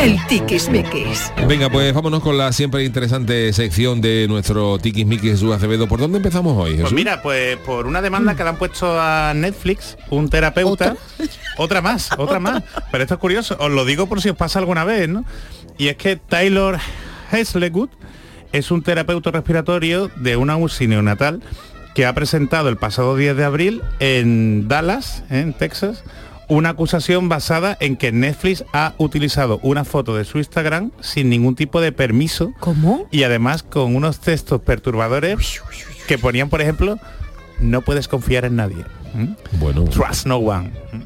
El tiquismiquis. Venga, pues vámonos con la siempre interesante sección de nuestro tiquismiqui Jesús Acevedo. ¿Por dónde empezamos hoy, Jesús? Pues mira, pues por una demanda que le han puesto a Netflix, un terapeuta, otra, más, otra más. Pero esto es curioso, os lo digo por si os pasa alguna vez, ¿no? Y es que Taylor Heslegood es un terapeuta respiratorio de una UCI neonatal que ha presentado el pasado 10 de abril en Dallas, en Texas, una acusación basada en que Netflix ha utilizado una foto de su Instagram sin ningún tipo de permiso. ¿Cómo? Y además con unos textos perturbadores que ponían, por ejemplo, no puedes confiar en nadie. ¿Mm? Bueno. Trust no one. ¿Mm?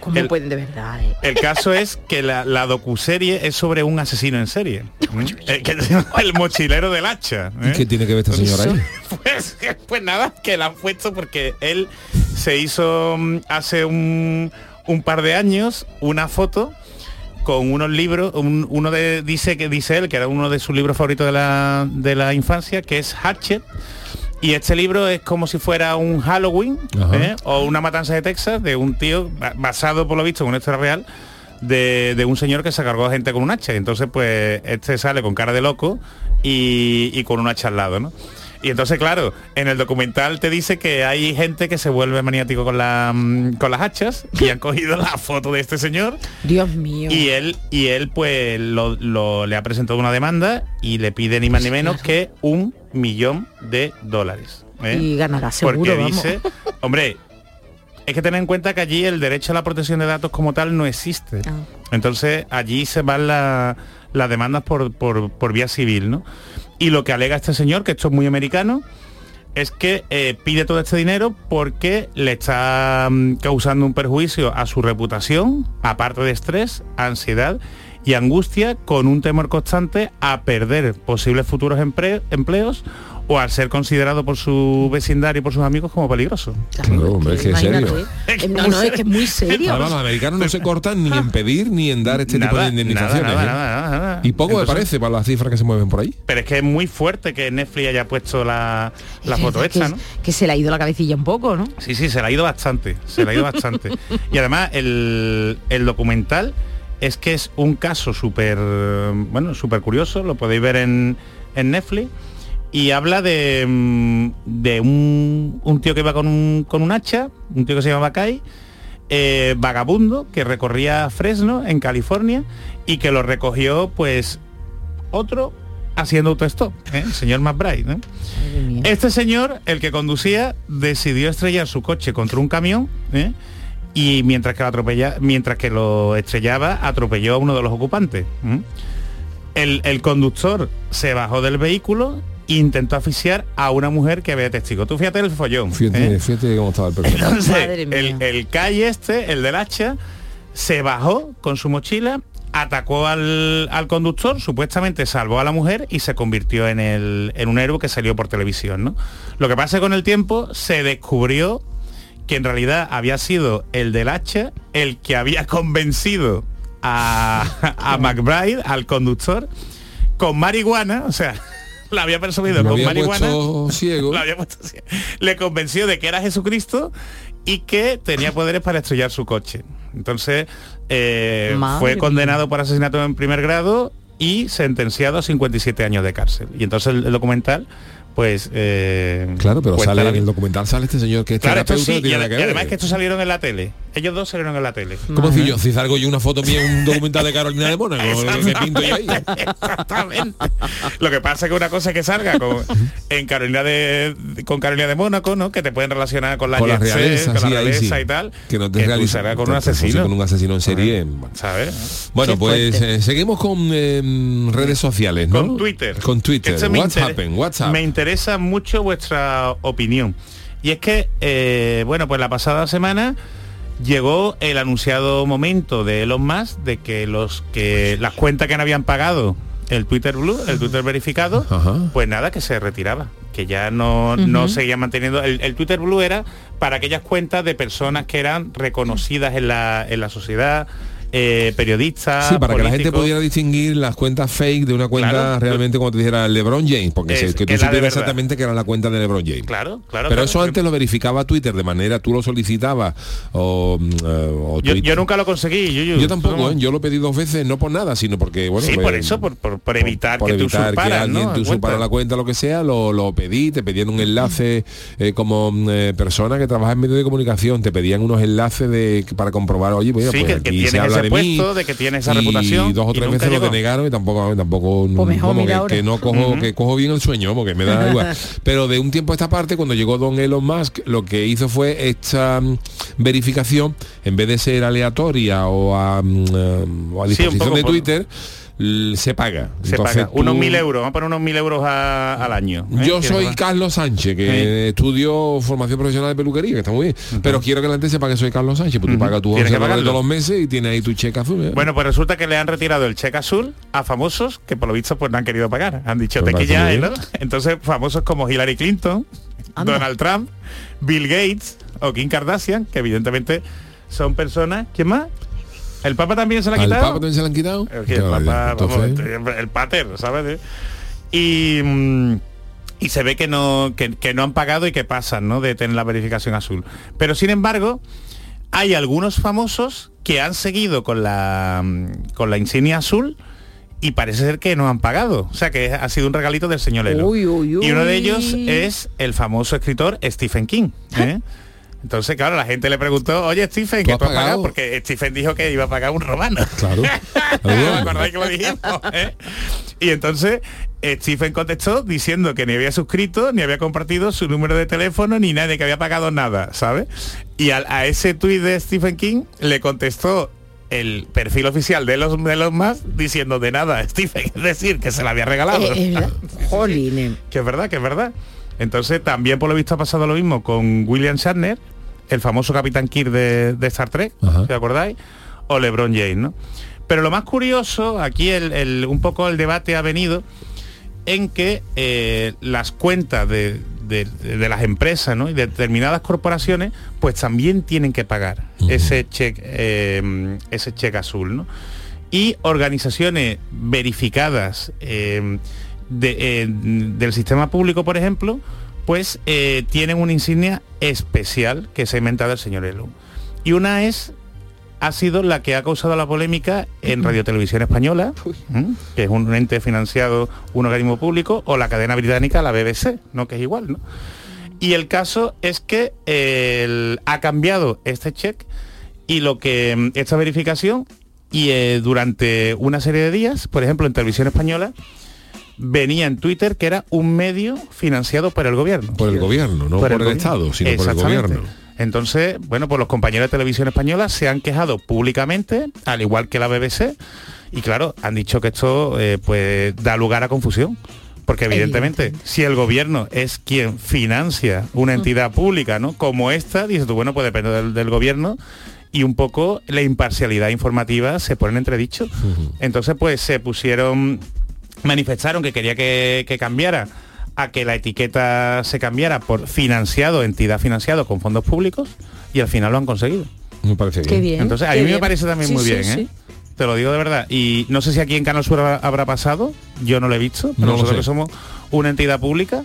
¿Cómo El- pueden de verdad? eh? El caso es que la, la docuserie es sobre un asesino en serie. ¿Mm? Eh, que el mochilero del hacha. ¿eh? ¿Qué tiene que ver esta señora ahí? Pues, pues nada, que la han puesto porque él se hizo mm, hace un, un par de años una foto con unos libros, un- uno de, dice que dice él, que era uno de sus libros favoritos de la, de la infancia, que es Hatchet. Y este libro es como si fuera un Halloween. ¿eh? o una matanza de Texas de un tío ba- basado por lo visto en una historia real de, de un señor que se cargó a gente con un hacha. Y entonces pues este sale con cara de loco y, y con un hacha al lado, ¿no? Y entonces, claro, en el documental te dice que hay gente que se vuelve maniático con, la, mm, con las hachas y han cogido la foto de este señor Dios mío. y él, y él pues lo, lo- le ha presentado una demanda y le pide ni más ni menos que un millón de dólares. ¿eh? Y ganará seguro, Porque vamos. dice, hombre, es que tener en cuenta que allí el derecho a la protección de datos como tal no existe. Ah. Entonces allí se van la- las demandas por, por- por vía civil, ¿no? Y lo que alega este señor, que esto es muy americano, es que eh, pide todo este dinero porque le está mm, causando un perjuicio a su reputación, aparte de estrés, ansiedad y angustia, con un temor constante a perder posibles futuros empleos o al ser considerado por su vecindario y por sus amigos como peligroso. Claro, hombre, es que es serio. No, no, es que es muy serio. Además, los americanos no se cortan ni en pedir ni en dar este tipo de indemnizaciones. nada, ¿eh? nada, nada, nada. Y poco me Entonces- parece para las cifras que se mueven por ahí. Pero es que es muy fuerte que Netflix haya puesto la, la Es foto esta, que, ¿no? que se le ha ido la cabecilla un poco, ¿no? Sí, sí, se la ha ido bastante, se la ha ido bastante. Y además el, el documental es que es un caso súper, bueno, súper curioso, lo podéis ver en, en Netflix, y habla de, mm, de un, un tío que va con un, con un hacha, un tío que se llama Kai, eh, vagabundo, que recorría Fresno, en California, y que lo recogió, pues, otro haciendo autostop, ¿eh? el señor McBride. Este señor, el que conducía, decidió estrellar su coche contra un camión ¿eh? y mientras que, lo atropella, mientras que lo estrellaba, atropelló a uno de los ocupantes. ¿eh? El, el conductor se bajó del vehículo intentó asfixiar a una mujer que había testigo. Tú fíjate el follón. Fíjate, ¿eh? fíjate cómo estaba el personaje. Entonces, el, el calle este, el del hacha, se bajó con su mochila, atacó al, al conductor, supuestamente salvó a la mujer y se convirtió en, el, en un héroe que salió por televisión. ¿no? Lo que pasa es que con el tiempo se descubrió que en realidad había sido el del hacha el que había convencido a, a McBride, al conductor, con marihuana, o sea, la había persuadido con había marihuana. puesto ciego. La había puesto así. Le convenció de que era Jesucristo y que tenía poderes para estrellar su coche. Entonces eh, fue mía. condenado por asesinato en primer grado y sentenciado a 57 años de cárcel. Y entonces el, el documental, pues... eh, Claro, pero sale la en el documental sale este señor que es Claro, esto terapeuta, sí, no tiene y, nada ad- que y ver. además que estos salieron en la tele. Ellos dos salieron en la tele. ¿Cómo si yo? Si salgo yo una foto mía en un documental de Carolina de Mónaco, que pinto yo ahí. Exactamente. Lo que pasa es que una cosa es que salga con, en Carolina de, con Carolina de Mónaco, ¿no? Que te pueden relacionar con la Con la realeza, con sí, la realeza sí. y tal. Que no te tú realiza- salgas con te- un asesino. con un asesino en serie. bueno. ¿Sabes? Bueno, Qué pues eh, seguimos con eh, redes sociales, ¿no? Con Twitter. Con Twitter. Este me What's inter- happened? What's up? Me interesa mucho vuestra opinión. Y es que, eh, bueno, pues la pasada semana llegó el anunciado momento de Elon Musk de que los que las cuentas que no habían pagado el Twitter Blue, el Twitter verificado, Ajá. pues nada, que se retiraba, que ya no, no seguía manteniendo. El, el Twitter Blue era para aquellas cuentas de personas que eran reconocidas en la, en la sociedad, eh, periodistas. Sí, para que la gente pudiera distinguir las cuentas fake de una cuenta Claro. realmente como te dijera LeBron James, porque Es que tú supieras exactamente que era la cuenta de LeBron James. Claro, claro. Pero claro. eso antes lo verificaba Twitter de manera, tú lo solicitabas o, mm, eh, o Yo, nunca lo conseguí. Yo tampoco. ¿eh? yo lo pedí dos veces, no por nada, sino porque, bueno, sí, pues, por eso, por, por- por evitar por que evitar que alguien ¿no? te usurpara la cuenta, lo que sea, lo, lo pedí, te pedían un enlace eh, como mm, eh, persona que trabaja en medio de comunicación, te pedían unos enlaces de para comprobar, oye, Sí, pues que- aquí se habla ese de puesto, mí, de que tienes esa y reputación, dos o y tres veces lo llegó. denegaron y tampoco tampoco Pues mejor mira que, que no cojo Ujú. que cojo bien el sueño, porque me da igual. Pero de un tiempo a esta parte, cuando llegó Don Elon Musk, lo que hizo fue esta mm, verificación, en vez de ser aleatoria o a, eh, o a Sí, disposición poco de por- Twitter, l- se paga. Se Entonces paga unos mil euros, vamos a poner unos mil euros a- al año. ¿eh? Yo soy va- Carlos Sánchez, que estudio formación profesional de peluquería, que está muy bien. Pero quiero que la gente sepa que soy Carlos Sánchez, porque tú pagas tu Tienes que 11 dólares pagarlo. todos los meses y tienes ahí tu cheque azul. ¿eh? Bueno, pues resulta que le han retirado el cheque azul a famosos que por lo visto pues no han querido pagar. Han dicho Pues te que parece ya, ¿no? Entonces famosos como Hillary Clinton, Anda. Donald Trump, Bill Gates o Kim Kardashian, que evidentemente son personas. ¿Quién más? ¿El Papa también se la ha ¿Al quitado? Papa también se la han quitado? El Papa, vamos, el pater, ¿sabes? Y, mm, y se ve que no, que, que no han pagado y que pasan, ¿no? De tener la verificación azul. Pero sin embargo, hay algunos famosos que han seguido con la, mm, con la insignia azul y parece ser que no han pagado. O sea que ha sido un regalito del señor Lelo. Uy, uy, Y uno de ellos es el famoso escritor Stephen King. ¿eh? Entonces, claro, la gente le preguntó, oye Stephen, ¿Tú ¿qué tú has pagado? pagado? Porque Stephen dijo que iba a pagar un romano. Claro. ¿Me acordáis que lo dijimos? eh? Y entonces eh, Stephen contestó diciendo que ni había suscrito, ni había compartido su número de teléfono, ni nadie que había pagado nada, ¿sabes? Y al- a, ese tuit de Stephen King le contestó el perfil oficial de los de los más diciendo de nada Stephen, es decir, que se la había regalado. Eh, eh, jolín. que es verdad, que es verdad. Entonces también por lo visto ha pasado lo mismo con William Shatner, el famoso Capitán Kirk de, de Star Trek, Ajá. ¿os acordáis? O LeBron James, ¿no? Pero lo más curioso, aquí el- el- un poco el debate ha venido en que eh, las cuentas de, de- de las empresas ¿no? y de determinadas corporaciones pues también tienen que pagar ese cheque eh, ese cheque azul ¿no? y organizaciones verificadas eh, de, eh, del sistema público por ejemplo pues eh, tienen una insignia especial que se ha inventado el señor Elo y una es ha sido la que ha causado la polémica en Radio Televisión Española, ¿m? que es un ente financiado, un organismo público, o la cadena británica, la BBC, ¿no? que es igual. ¿no? Y el caso es que eh, el- ha cambiado este check y lo que esta verificación y eh, durante una serie de días, por ejemplo en Televisión Española, venía en Twitter que era un medio financiado por el gobierno. por el gobierno, no por, el, Estado, sino por el gobierno. Entonces, bueno, pues los compañeros de televisión española se han quejado públicamente, al igual que la BBC, y claro, han dicho que esto eh, pues da lugar a confusión. Porque evidentemente, si el gobierno es quien financia una entidad pública, ¿no? Como esta, dices tú, bueno, pues depende del, del gobierno y un poco la imparcialidad informativa se pone en entredicho. Entonces, pues se pusieron, manifestaron que quería que, que cambiara a que la etiqueta se cambiara por financiado, entidad financiado con fondos públicos y al final lo han conseguido. Me parece Qué bien. Entonces, a qué mí me bien. parece también Sí, muy sí, bien, ¿eh? sí. Te lo digo de verdad. Y no sé si aquí en Canal Sur habrá, pasado, yo no lo he visto, pero No nosotros que somos una entidad pública.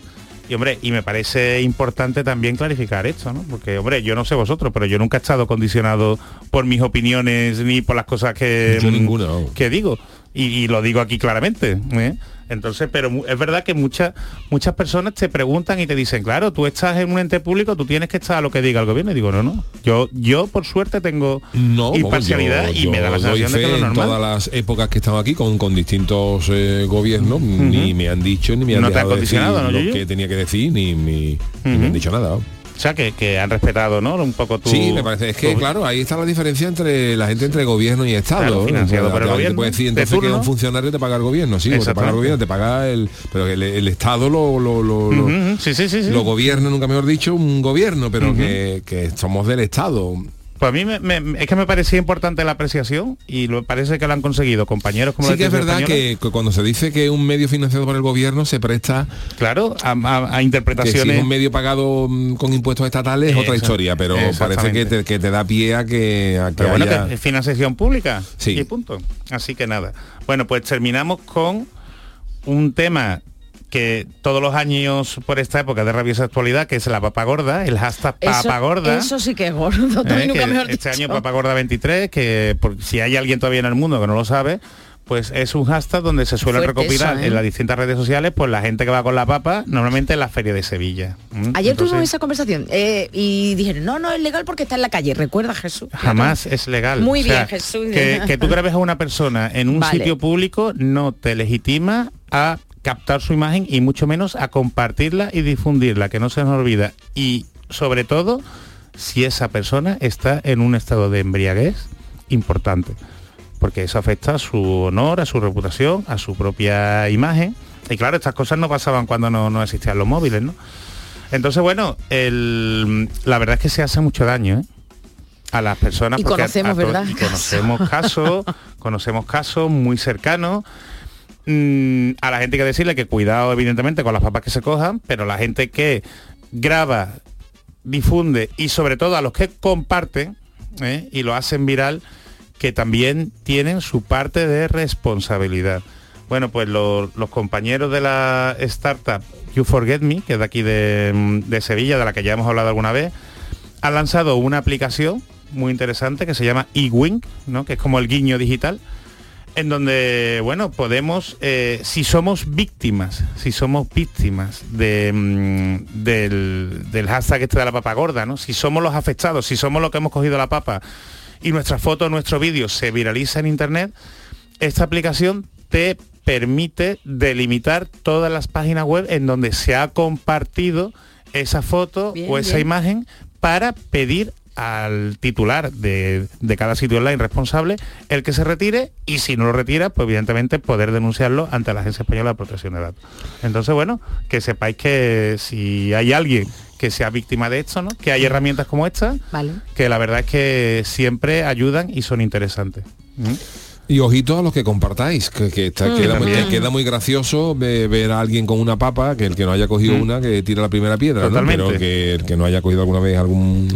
Y hombre, y me parece importante también clarificar esto, ¿no? Porque, hombre, yo no sé vosotros, pero yo nunca he estado condicionado por mis opiniones ni por las cosas que, Yo mm, ninguna, que digo. Y, y lo digo aquí claramente. ¿eh? Entonces, pero es verdad que muchas muchas personas te preguntan y te dicen, claro, tú estás en un ente público, tú tienes que estar a lo que diga el gobierno. Y digo, no, no. Yo, yo por suerte tengo No, imparcialidad yo- y me da la sensación de que lo en normal. todas las épocas que he estado aquí con, con distintos eh, gobiernos ni me han dicho ni me han No te han dejado decir condicionado, ¿no, lo que tenía que decir ni, ni- ni me han dicho nada. O sea, que, que han respetado, ¿no? Un poco tu... Sí, me parece. Es que, tu- claro, ahí está la diferencia entre la gente entre gobierno y Estado. Claro, ¿no? financiado por el gobierno, puede decir de entonces que un funcionario te paga el gobierno, sí, o te paga el gobierno, te paga el. Pero el, el Estado lo, lo, lo. Sí, sí, sí, sí. lo gobierna, nunca mejor dicho, un gobierno, pero que, que somos del Estado. Pues a mí me- me- es que me parecía importante la apreciación y lo parece que lo han conseguido compañeros como Sí la que es verdad que, que cuando se dice que un medio financiado por el gobierno se presta Claro, a, a- a que si interpretaciones... es un medio pagado mm, con impuestos estatales es otra historia, pero parece que te, que te da pie a que, a que Pero bueno, haya- que es financiación pública. Sí. Y punto. Así que nada. Bueno, pues terminamos con un tema que todos los años por esta época de rabiosa actualidad, que es la papa gorda, el hashtag Eso- papa gorda. Eso sí que es gordo. ¿eh? también nunca que mejor este dicho. año Papa Gorda 23, que por, si hay alguien todavía en el mundo que no lo sabe, pues es un hashtag donde se Fuerte recopilar eso, ¿eh? en las distintas redes sociales, pues la gente que va con la papa, normalmente en la feria de Sevilla. ¿m? Ayer Entonces, tuvimos esa conversación eh, y dijeron, no, no, es legal porque está en la calle. Recuerda Jesús. Jamás es legal. Muy O sea, bien, Jesús. Que, que tú grabes a una persona en un Vale. sitio público no te legitima a captar su imagen y mucho menos a compartirla y difundirla, que no se nos olvida. Y sobre todo, si esa persona está en un estado de embriaguez importante. porque eso afecta a su honor, a su reputación, a su propia imagen. Y claro, estas cosas no pasaban cuando no, no existían los móviles, ¿no? Entonces, bueno, el- la verdad es que se hace mucho daño, ¿eh? a las personas Y porque a- conocemos, a ¿verdad? y conocemos casos conocemos casos muy cercanos Mm, a la gente que decirle que cuidado evidentemente con las papas que se cojan pero la gente que graba difunde y sobre todo a los que comparten ¿eh? y lo hacen viral que también tienen su parte de responsabilidad bueno pues lo- los compañeros de la startup You Forget Me que es de aquí de, de Sevilla de la que ya hemos hablado alguna vez han lanzado una aplicación muy interesante que se llama eWink, ¿no? que es como el guiño digital, en donde, bueno, podemos, eh, si somos víctimas, si somos víctimas de, mm, del, del hashtag este de la papa gorda, ¿no? si somos los afectados, si somos los que hemos cogido la papa y nuestra foto, nuestro vídeo se viraliza en internet, esta aplicación te permite delimitar todas las páginas web en donde se ha compartido esa foto Bien, o esa bien. imagen para pedir al titular de, de cada sitio online responsable el que se retire y si no lo retira, pues evidentemente poder denunciarlo ante la Agencia Española de Protección de Datos. Entonces, bueno, que sepáis que si hay alguien que sea víctima de esto, ¿no? que hay herramientas como esta, Vale. que la verdad es que siempre ayudan y son interesantes. ¿Mm? Y ojito a los que compartáis, que, que está- Mm, queda, muy, también. que queda muy gracioso ve- ver a alguien con una papa, que el que no haya cogido Mm. una, que tira la primera piedra. Pero que el que no haya cogido alguna vez algún,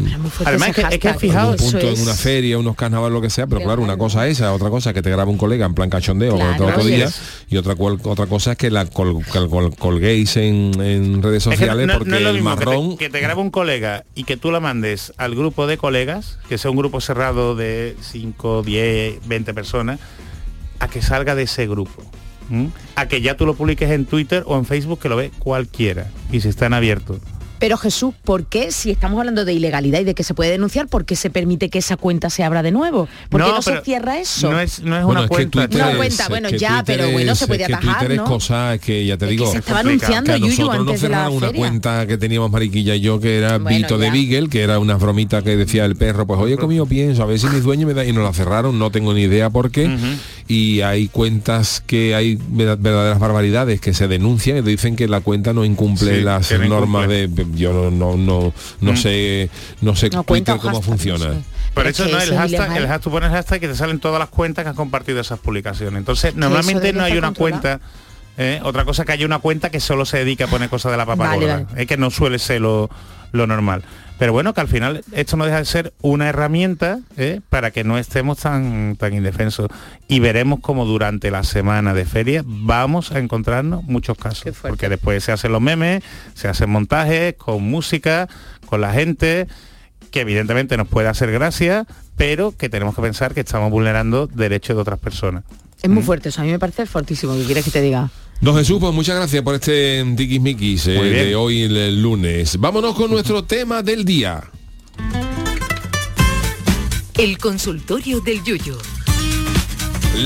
Además, es que, es que algún fijaos, punto en una feria, unos carnavales, lo que sea, pero claro, una cosa es esa, otra cosa es que te graba un colega en plan cachondeo Claro. otro día, y otra, cual- otra cosa es que la col- col- col- colguéis en, en redes Es que sociales no porque es lo el mismo que te- marrón... que te, grabe un colega y que tú la mandes al grupo de colegas, que sea un grupo cerrado de 5, 10, 20 personas, a que salga de ese grupo. A que ya tú lo publiques en Twitter o en Facebook, que lo ve cualquiera. Y si están abiertos. Pero Jesús, ¿por qué si estamos hablando de ilegalidad y de que se puede denunciar, por qué se permite que esa cuenta se abra de nuevo? ¿Por qué no, se cierra eso? No es, no es Bueno, una es que cuenta. Twitter Una es- cuenta, es bueno, ya, Twitter pero bueno, se puede que atajar, Twitter ¿no? es cosa que ya te Es que digo. se estaba anunciando, que a Yuyu, nosotros nos antes de la una feria. cuenta que teníamos Mariquilla y yo que era Bueno, Vito de. Beagle, que era una bromita que decía el perro, pues hoy he comido pienso, a ver si mis dueños me da y nos la cerraron, no tengo ni idea por qué. Y hay cuentas que hay ver- verdaderas barbaridades que se denuncian y te dicen que la cuenta no incumple Sí, las no normas incumple. de yo no no no, no Mm. sé no sé No, Twitter cómo hashtag, funciona. no sé. Por Pero eso no el es hashtag, ilegal. el hashtag, tú pones hashtag y que te salen todas las cuentas que han compartido esas publicaciones. Entonces, normalmente no hay una cuenta. ¿eh? Otra cosa que haya una cuenta que solo se dedica a poner cosas de la papa vale. Es que no suele ser lo, lo normal. Pero bueno, que al final esto no deja de ser una herramienta ¿eh? para que no estemos tan, tan indefensos. Y veremos como durante la semana de feria vamos a encontrarnos muchos casos. Porque después se hacen los memes, se hacen montajes con música, con la gente, que evidentemente nos puede hacer gracia, pero que tenemos que pensar que estamos vulnerando derechos de otras personas. Es muy fuerte eso, a mí me parece fortísimo, ¿qué quieres que te diga? Don Jesús, pues muchas gracias por este Dikis Mikis eh, de hoy el, el lunes. Vámonos con nuestro tema del día. El consultorio del Yuyu.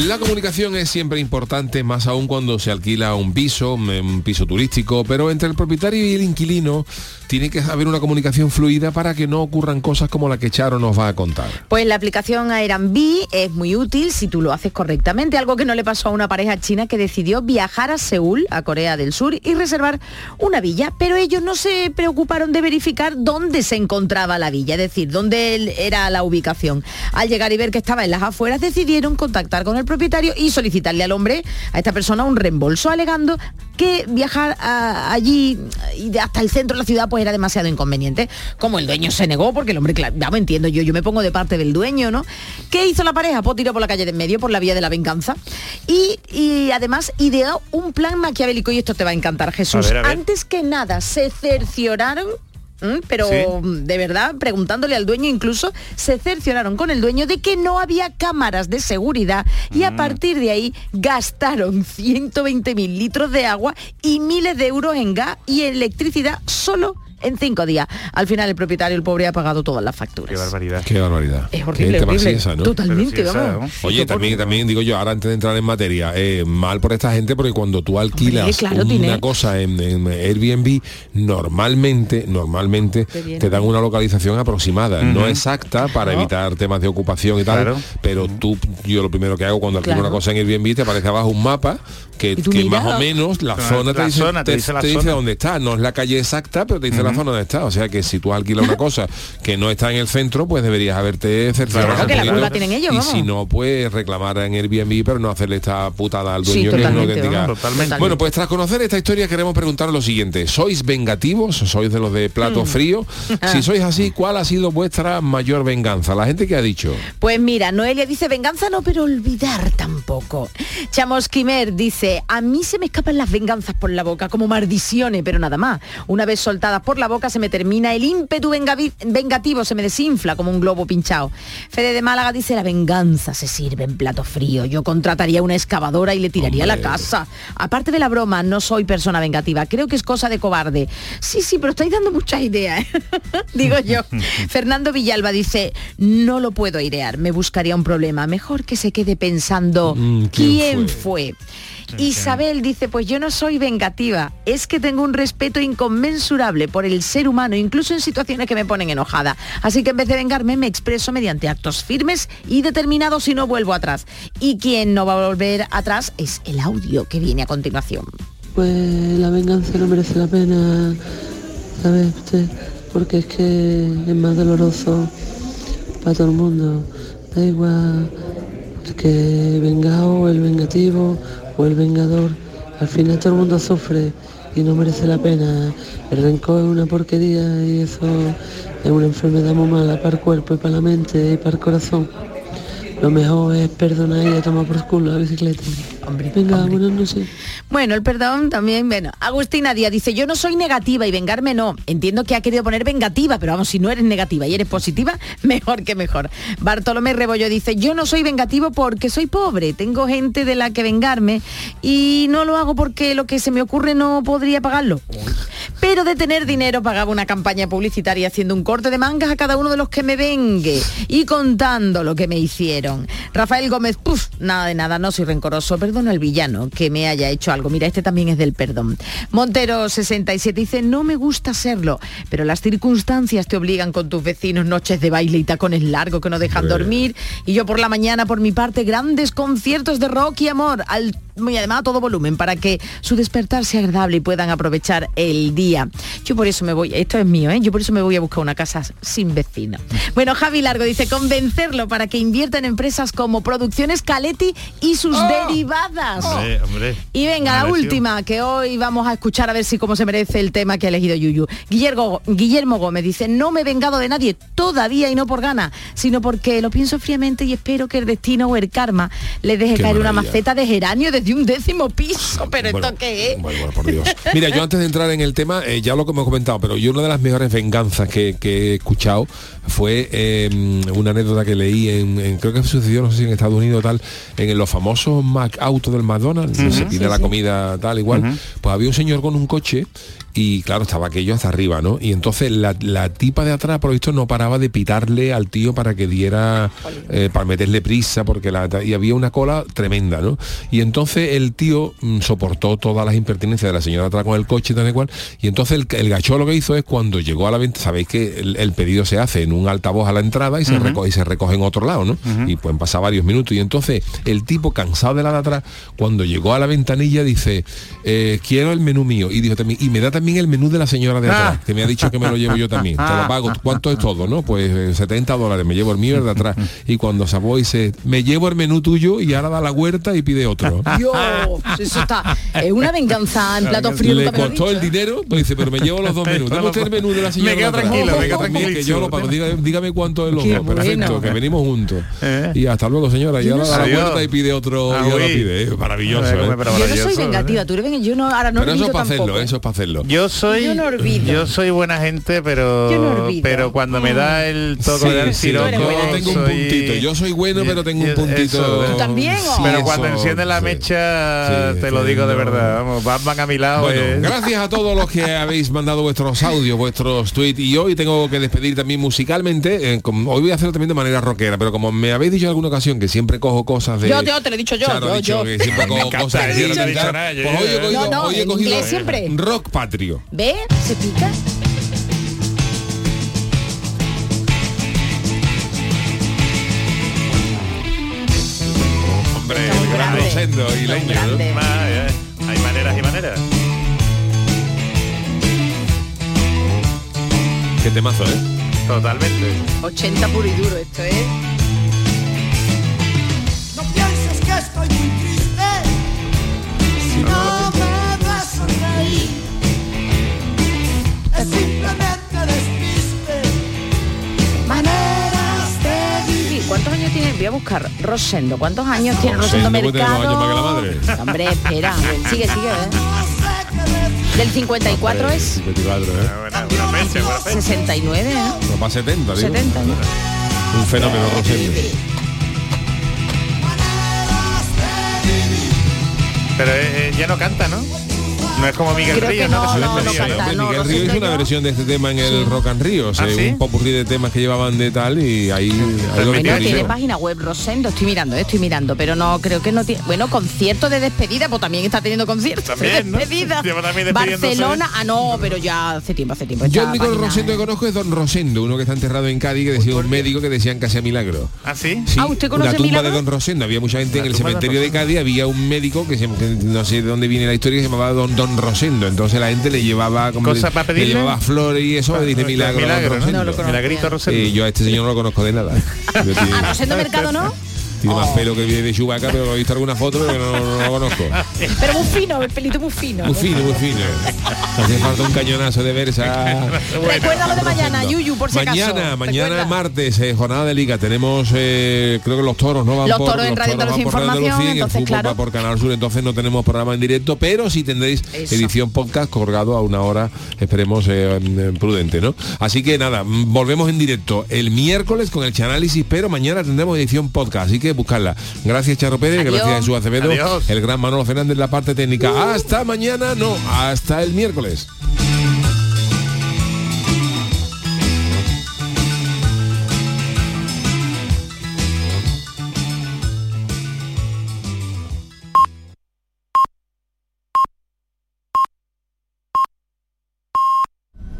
La comunicación es siempre importante, más aún cuando se alquila un piso, un piso turístico, pero entre el propietario y el inquilino tiene que haber una comunicación fluida para que no ocurran cosas como la que Charo nos va a contar. Pues la aplicación Airbnb es muy útil si tú lo haces correctamente, algo que no le pasó a una pareja china que decidió viajar a Seúl, a Corea del Sur, y reservar una villa, pero ellos no se preocuparon de verificar dónde se encontraba la villa, es decir, dónde era la ubicación. Al llegar y ver que estaba en las afueras, decidieron contactar con el propietario y solicitarle al hombre, a esta persona, un reembolso, alegando que viajar allí y hasta el centro de la ciudad pues era demasiado inconveniente. Como el dueño se negó, porque el hombre, claro, ya me entiendo yo, yo me pongo de parte del dueño, ¿no? ¿Qué hizo la pareja? Pues tiró por la calle de en medio, por la vía de la venganza. Y, y además ideó un plan maquiavélico, y esto te va a encantar, Jesús. A ver, a ver. Antes que nada, se cercioraron pero Sí. de verdad, preguntándole al dueño incluso, se cercioraron con el dueño de que no había cámaras de seguridad y Mm. a partir de ahí gastaron 120 mil litros de agua y miles de euros en gas y electricidad solo en cinco días. Al final el propietario, el pobre, ha pagado todas las facturas. Qué barbaridad. Qué barbaridad. Es horrible, Qué horrible. así esa, ¿no? Totalmente, esa, vamos. Oye, también, también digo yo, ahora antes de entrar en materia, eh, mal por esta gente porque cuando tú alquilas Hombre, claro, una tiene- cosa en, en Airbnb, normalmente, normalmente Te dan una localización aproximada, no exacta para evitar temas de ocupación y tal, Claro. pero tú, yo lo primero que hago cuando alquilo Claro. una cosa en Airbnb te aparece abajo un mapa que, más o menos la La- zona te la dice, zona, te te, dice la te dice zona. dónde está, no es la calle exacta, pero te dice la zona donde está, o sea que si tú alquilas una cosa que no está en el centro, pues deberías haberte cerciorado Claro que la tienen ellos, y vamos. si no, pues reclamar en Airbnb, pero no hacerle esta putada al Sí, dueño que es una totalmente, auténtica-. Totalmente. Bueno, pues tras conocer esta historia queremos preguntar lo siguiente. ¿Sois vengativos? ¿Sois de los de Mm. plato frío? si sois así, ¿cuál ha sido vuestra mayor venganza? La gente que ha dicho. Pues mira, Noelia dice venganza no, pero olvidar tampoco. Chamosquimer dice, a mí se me escapan las venganzas por la boca, como maldiciones, pero nada más. Una vez soltadas por la boca se me termina el ímpetu vengativo, se me desinfla como un globo pinchado. Fede de Málaga dice, la venganza se sirve en plato frío. Yo contrataría una excavadora y le tiraría a la casa. Aparte de la broma, no soy persona vengativa. Creo que es cosa de cobarde. Sí, sí, pero estáis dando muchas ideas, ¿eh? digo yo. Fernando Villalba dice, no lo puedo airear, me buscaría un problema. Mejor que se quede pensando Mm, ¿quién quién fue. Isabel dice, pues yo no soy vengativa, es que tengo un respeto inconmensurable por el ser humano, incluso en situaciones que me ponen enojada. Así que en vez de vengarme, me expreso mediante actos firmes y determinados y no vuelvo atrás. Y quien no va a volver atrás es el audio que viene a continuación. Pues la venganza no merece la pena, ¿sabe usted? Porque es que es más doloroso para todo el mundo. Da igual el que vengado el vengativo o el vengador. Al final todo el mundo sufre y no merece la pena. El rencor es una porquería y eso es una enfermedad muy mala para el cuerpo y para la mente y para el corazón. Lo mejor es perdonar y tomar por culo la bicicleta. Venga, buenas noches. Bueno, el perdón también, bueno. Agustina Díaz dice, yo no soy negativa y vengarme no. Entiendo que ha querido poner vengativa, pero vamos, si no eres negativa y eres positiva, mejor que mejor. Bartolomé Rebollo dice, yo no soy vengativo porque soy pobre, tengo gente de la que vengarme y no lo hago porque lo que se me ocurre no podría pagarlo. Pero de tener dinero pagaba una campaña publicitaria haciendo un corte de mangas a cada uno de los que me vengue y contando lo que me hicieron. Rafael Gómez, puf, nada de nada, no soy rencoroso, perdono al villano que me haya hecho algo. Mira, este también es del perdón. Montero 67 dice, no me gusta serlo, pero las circunstancias te obligan con tus vecinos, noches de baile y tacones largos que no dejan dormir. Y yo por la mañana, por mi parte, grandes conciertos de rock y amor, al, y además a todo volumen, para que su despertar sea agradable y puedan aprovechar el día. Yo por eso me voy, esto es mío, ¿eh? yo por eso me voy a buscar una casa sin vecino. Bueno, Javi Largo dice, convencerlo para que invierta en empresas como Producciones Caletti y sus derivadas. Hombre, hombre. Y venga, la última, que hoy vamos a escuchar a ver si cómo se merece el tema que ha elegido Yuyu. Guillermo, Guillermo Gómez dice, no me he vengado de nadie todavía y no por gana, sino porque lo pienso fríamente y espero que el destino o el karma le deje Qué caer una maceta de geranio desde un décimo piso. Pero Bueno, esto qué es. Bueno, bueno, por Dios. Mira, yo antes de entrar en el tema, eh, ya lo que hemos comentado, pero yo una de las mejores venganzas que, que he escuchado fue eh, una anécdota que leí en, en- creo que sucedió, no sé si en Estados Unidos o tal, en los famosos Mac Auto del McDonald's, Ujú. se pide Sí, la sí. comida tal igual, pues había un señor con un coche y claro, estaba aquello hasta arriba, ¿no? Y entonces la, la tipa de atrás, por lo visto, no paraba de pitarle al tío para que diera, eh, para meterle prisa, porque la, y había una cola tremenda, ¿no? Y entonces el tío mm, soportó todas las impertinencias de la señora atrás con el coche y tal y cual, y entonces el, el gacho lo que hizo es cuando llegó a la venta, sabéis que el, el pedido se hace en un altavoz a la entrada y se, recoge, y se recoge en otro lado, ¿no? Y pueden pasar varios minutos. Y entonces el tipo, cansado de la de atrás, cuando llegó a la ventanilla, dice, eh, quiero el menú mío. Y dijo también, y me da también el menú de la señora de atrás, Ah. que me ha dicho que me lo llevo yo también. Te lo pago. ¿Cuánto es todo? ¿No? Pues eh, 70 dólares, me llevo el mío el de atrás. Y cuando se y dice, me llevo el menú tuyo y ahora da la huerta y pide otro. Dios, eso está. Es una venganza en plato frío. Le lo costó el ¿eh? dinero, pues dice, pero me llevo los dos menús. Dame usted el menú de la señora. Me atrás. tranquilo, me Que yo lo pago. Diga- dígame cuánto es los Qué dos. Perfecto, que venimos juntos. Eh. Y hasta luego, señora. Y Yo ahora no da la vuelta y pide otro. Y ahora uy. pide. eh, Maravilloso. ¿eh? Yo no soy maravilloso, vengativa, tú eres vengativa. Yo no, ahora no Pero eso es para hacerlo, eso es para hacerlo. Yo soy Yo no olvido. yo soy buena gente, pero no pero cuando me da el toque Sí, del siroco, yo tengo un soy- puntito. Yo soy bueno, pero tengo un Eso, puntito. ¿Tú también, o? Pero cuando enciende la sí. Te lo digo de verdad. Vamos, Batman a mi lado. Bueno, es- gracias a todos los que habéis mandado vuestros audios, vuestros tweets y hoy tengo que despedir también musicalmente. eh, hoy voy a hacerlo también de manera rockera, pero como me habéis dicho en alguna ocasión que siempre cojo cosas de... Yo, yo, te lo he dicho yo, Charo ha yo, dicho yo. que siempre cojo encanta, cosas de yo no te he y dicho tal. nada, yo- Pues hoy he yo- cogido, No, no, hoy he en cogido inglés siempre. rock patrio. ¿Ve? ¿Se pica? Rosendo y grande. Ah, ya. Hay maneras y maneras. Qué temazo, ¿eh? Totalmente. 80 puro y duro, esto es. Voy a buscar Rosendo. ¿Cuántos años tiene Rosendo Rosendo más Mercado? años más que la madre. Hombre, espera. Sigue, sigue, ¿eh? Del 54 es 54, ¿eh? Buena, buena fecha, buena fecha. 69, ¿eh? No, para 70, digo. 70, ¿no? Un fenómeno, Rosendo. Pero eh, eh, ya no canta, ¿no? No es como Miguel Ríos, no, no, no pedía, canta. No, Miguel Rosendo Río hizo una versión de este tema en el Rock and Rio, o sea, ¿Ah, sí? un popurrí de temas que llevaban de tal y ahí, Bueno, tiene página web Rosendo, estoy mirando, eh, estoy mirando, pero no creo que no tiene. Bueno, concierto de despedida, pues también está teniendo conciertos También, de ¿no? despedida. Barcelona, ah no, pero ya hace tiempo, hace tiempo. Yo el único Rosendo que conozco es Don Rosendo, uno que está enterrado en Cádiz, que decía un médico que decían que hacía milagro. ¿Ah, sí? Sí, Ah, ¿usted conoce una tumba Milagro? de Don Rosendo. Había mucha gente en el cementerio de. Cádiz, había un médico que no sé de dónde viene la historia que se llamaba Don Don Rosendo. Entonces la gente le llevaba como ¿Cosa le, para le pedirle? llevaba flores y eso, Ah, dice milagro, milagro, ¿no? Rosendo. No lo. Milagrito Rosendo. Eh, yo a este señor no lo conozco de nada. Ah, Rosendo Mercado no, tiene más pelo que viene de Chubaca, pero lo he visto alguna foto, pero no, no lo conozco. pero muy fino, el pelito muy fino. Muy fino, muy fino. Hace falta un cañonazo de versa. Recuerda lo de mañana, Yuyu, por si mañana, acaso. mañana Recuerda. martes, eh, jornada de liga. Tenemos, eh, creo que los toros no van Los por toros en van Andalucía por Radio Información, entonces, claro. va por Canal Sur, entonces no tenemos programa en directo, pero sí tendréis Eso. edición podcast colgado a una hora, esperemos eh, mm, prudente, ¿no? Así que nada, mm, volvemos en directo el miércoles con el análisis, pero mañana tendremos edición podcast, así que buscarla. Gracias Charo Pérez, Adiós. gracias Jesús Acevedo, Adiós. el gran Manolo Fernández en la parte técnica. Hasta mañana, no, hasta el miércoles.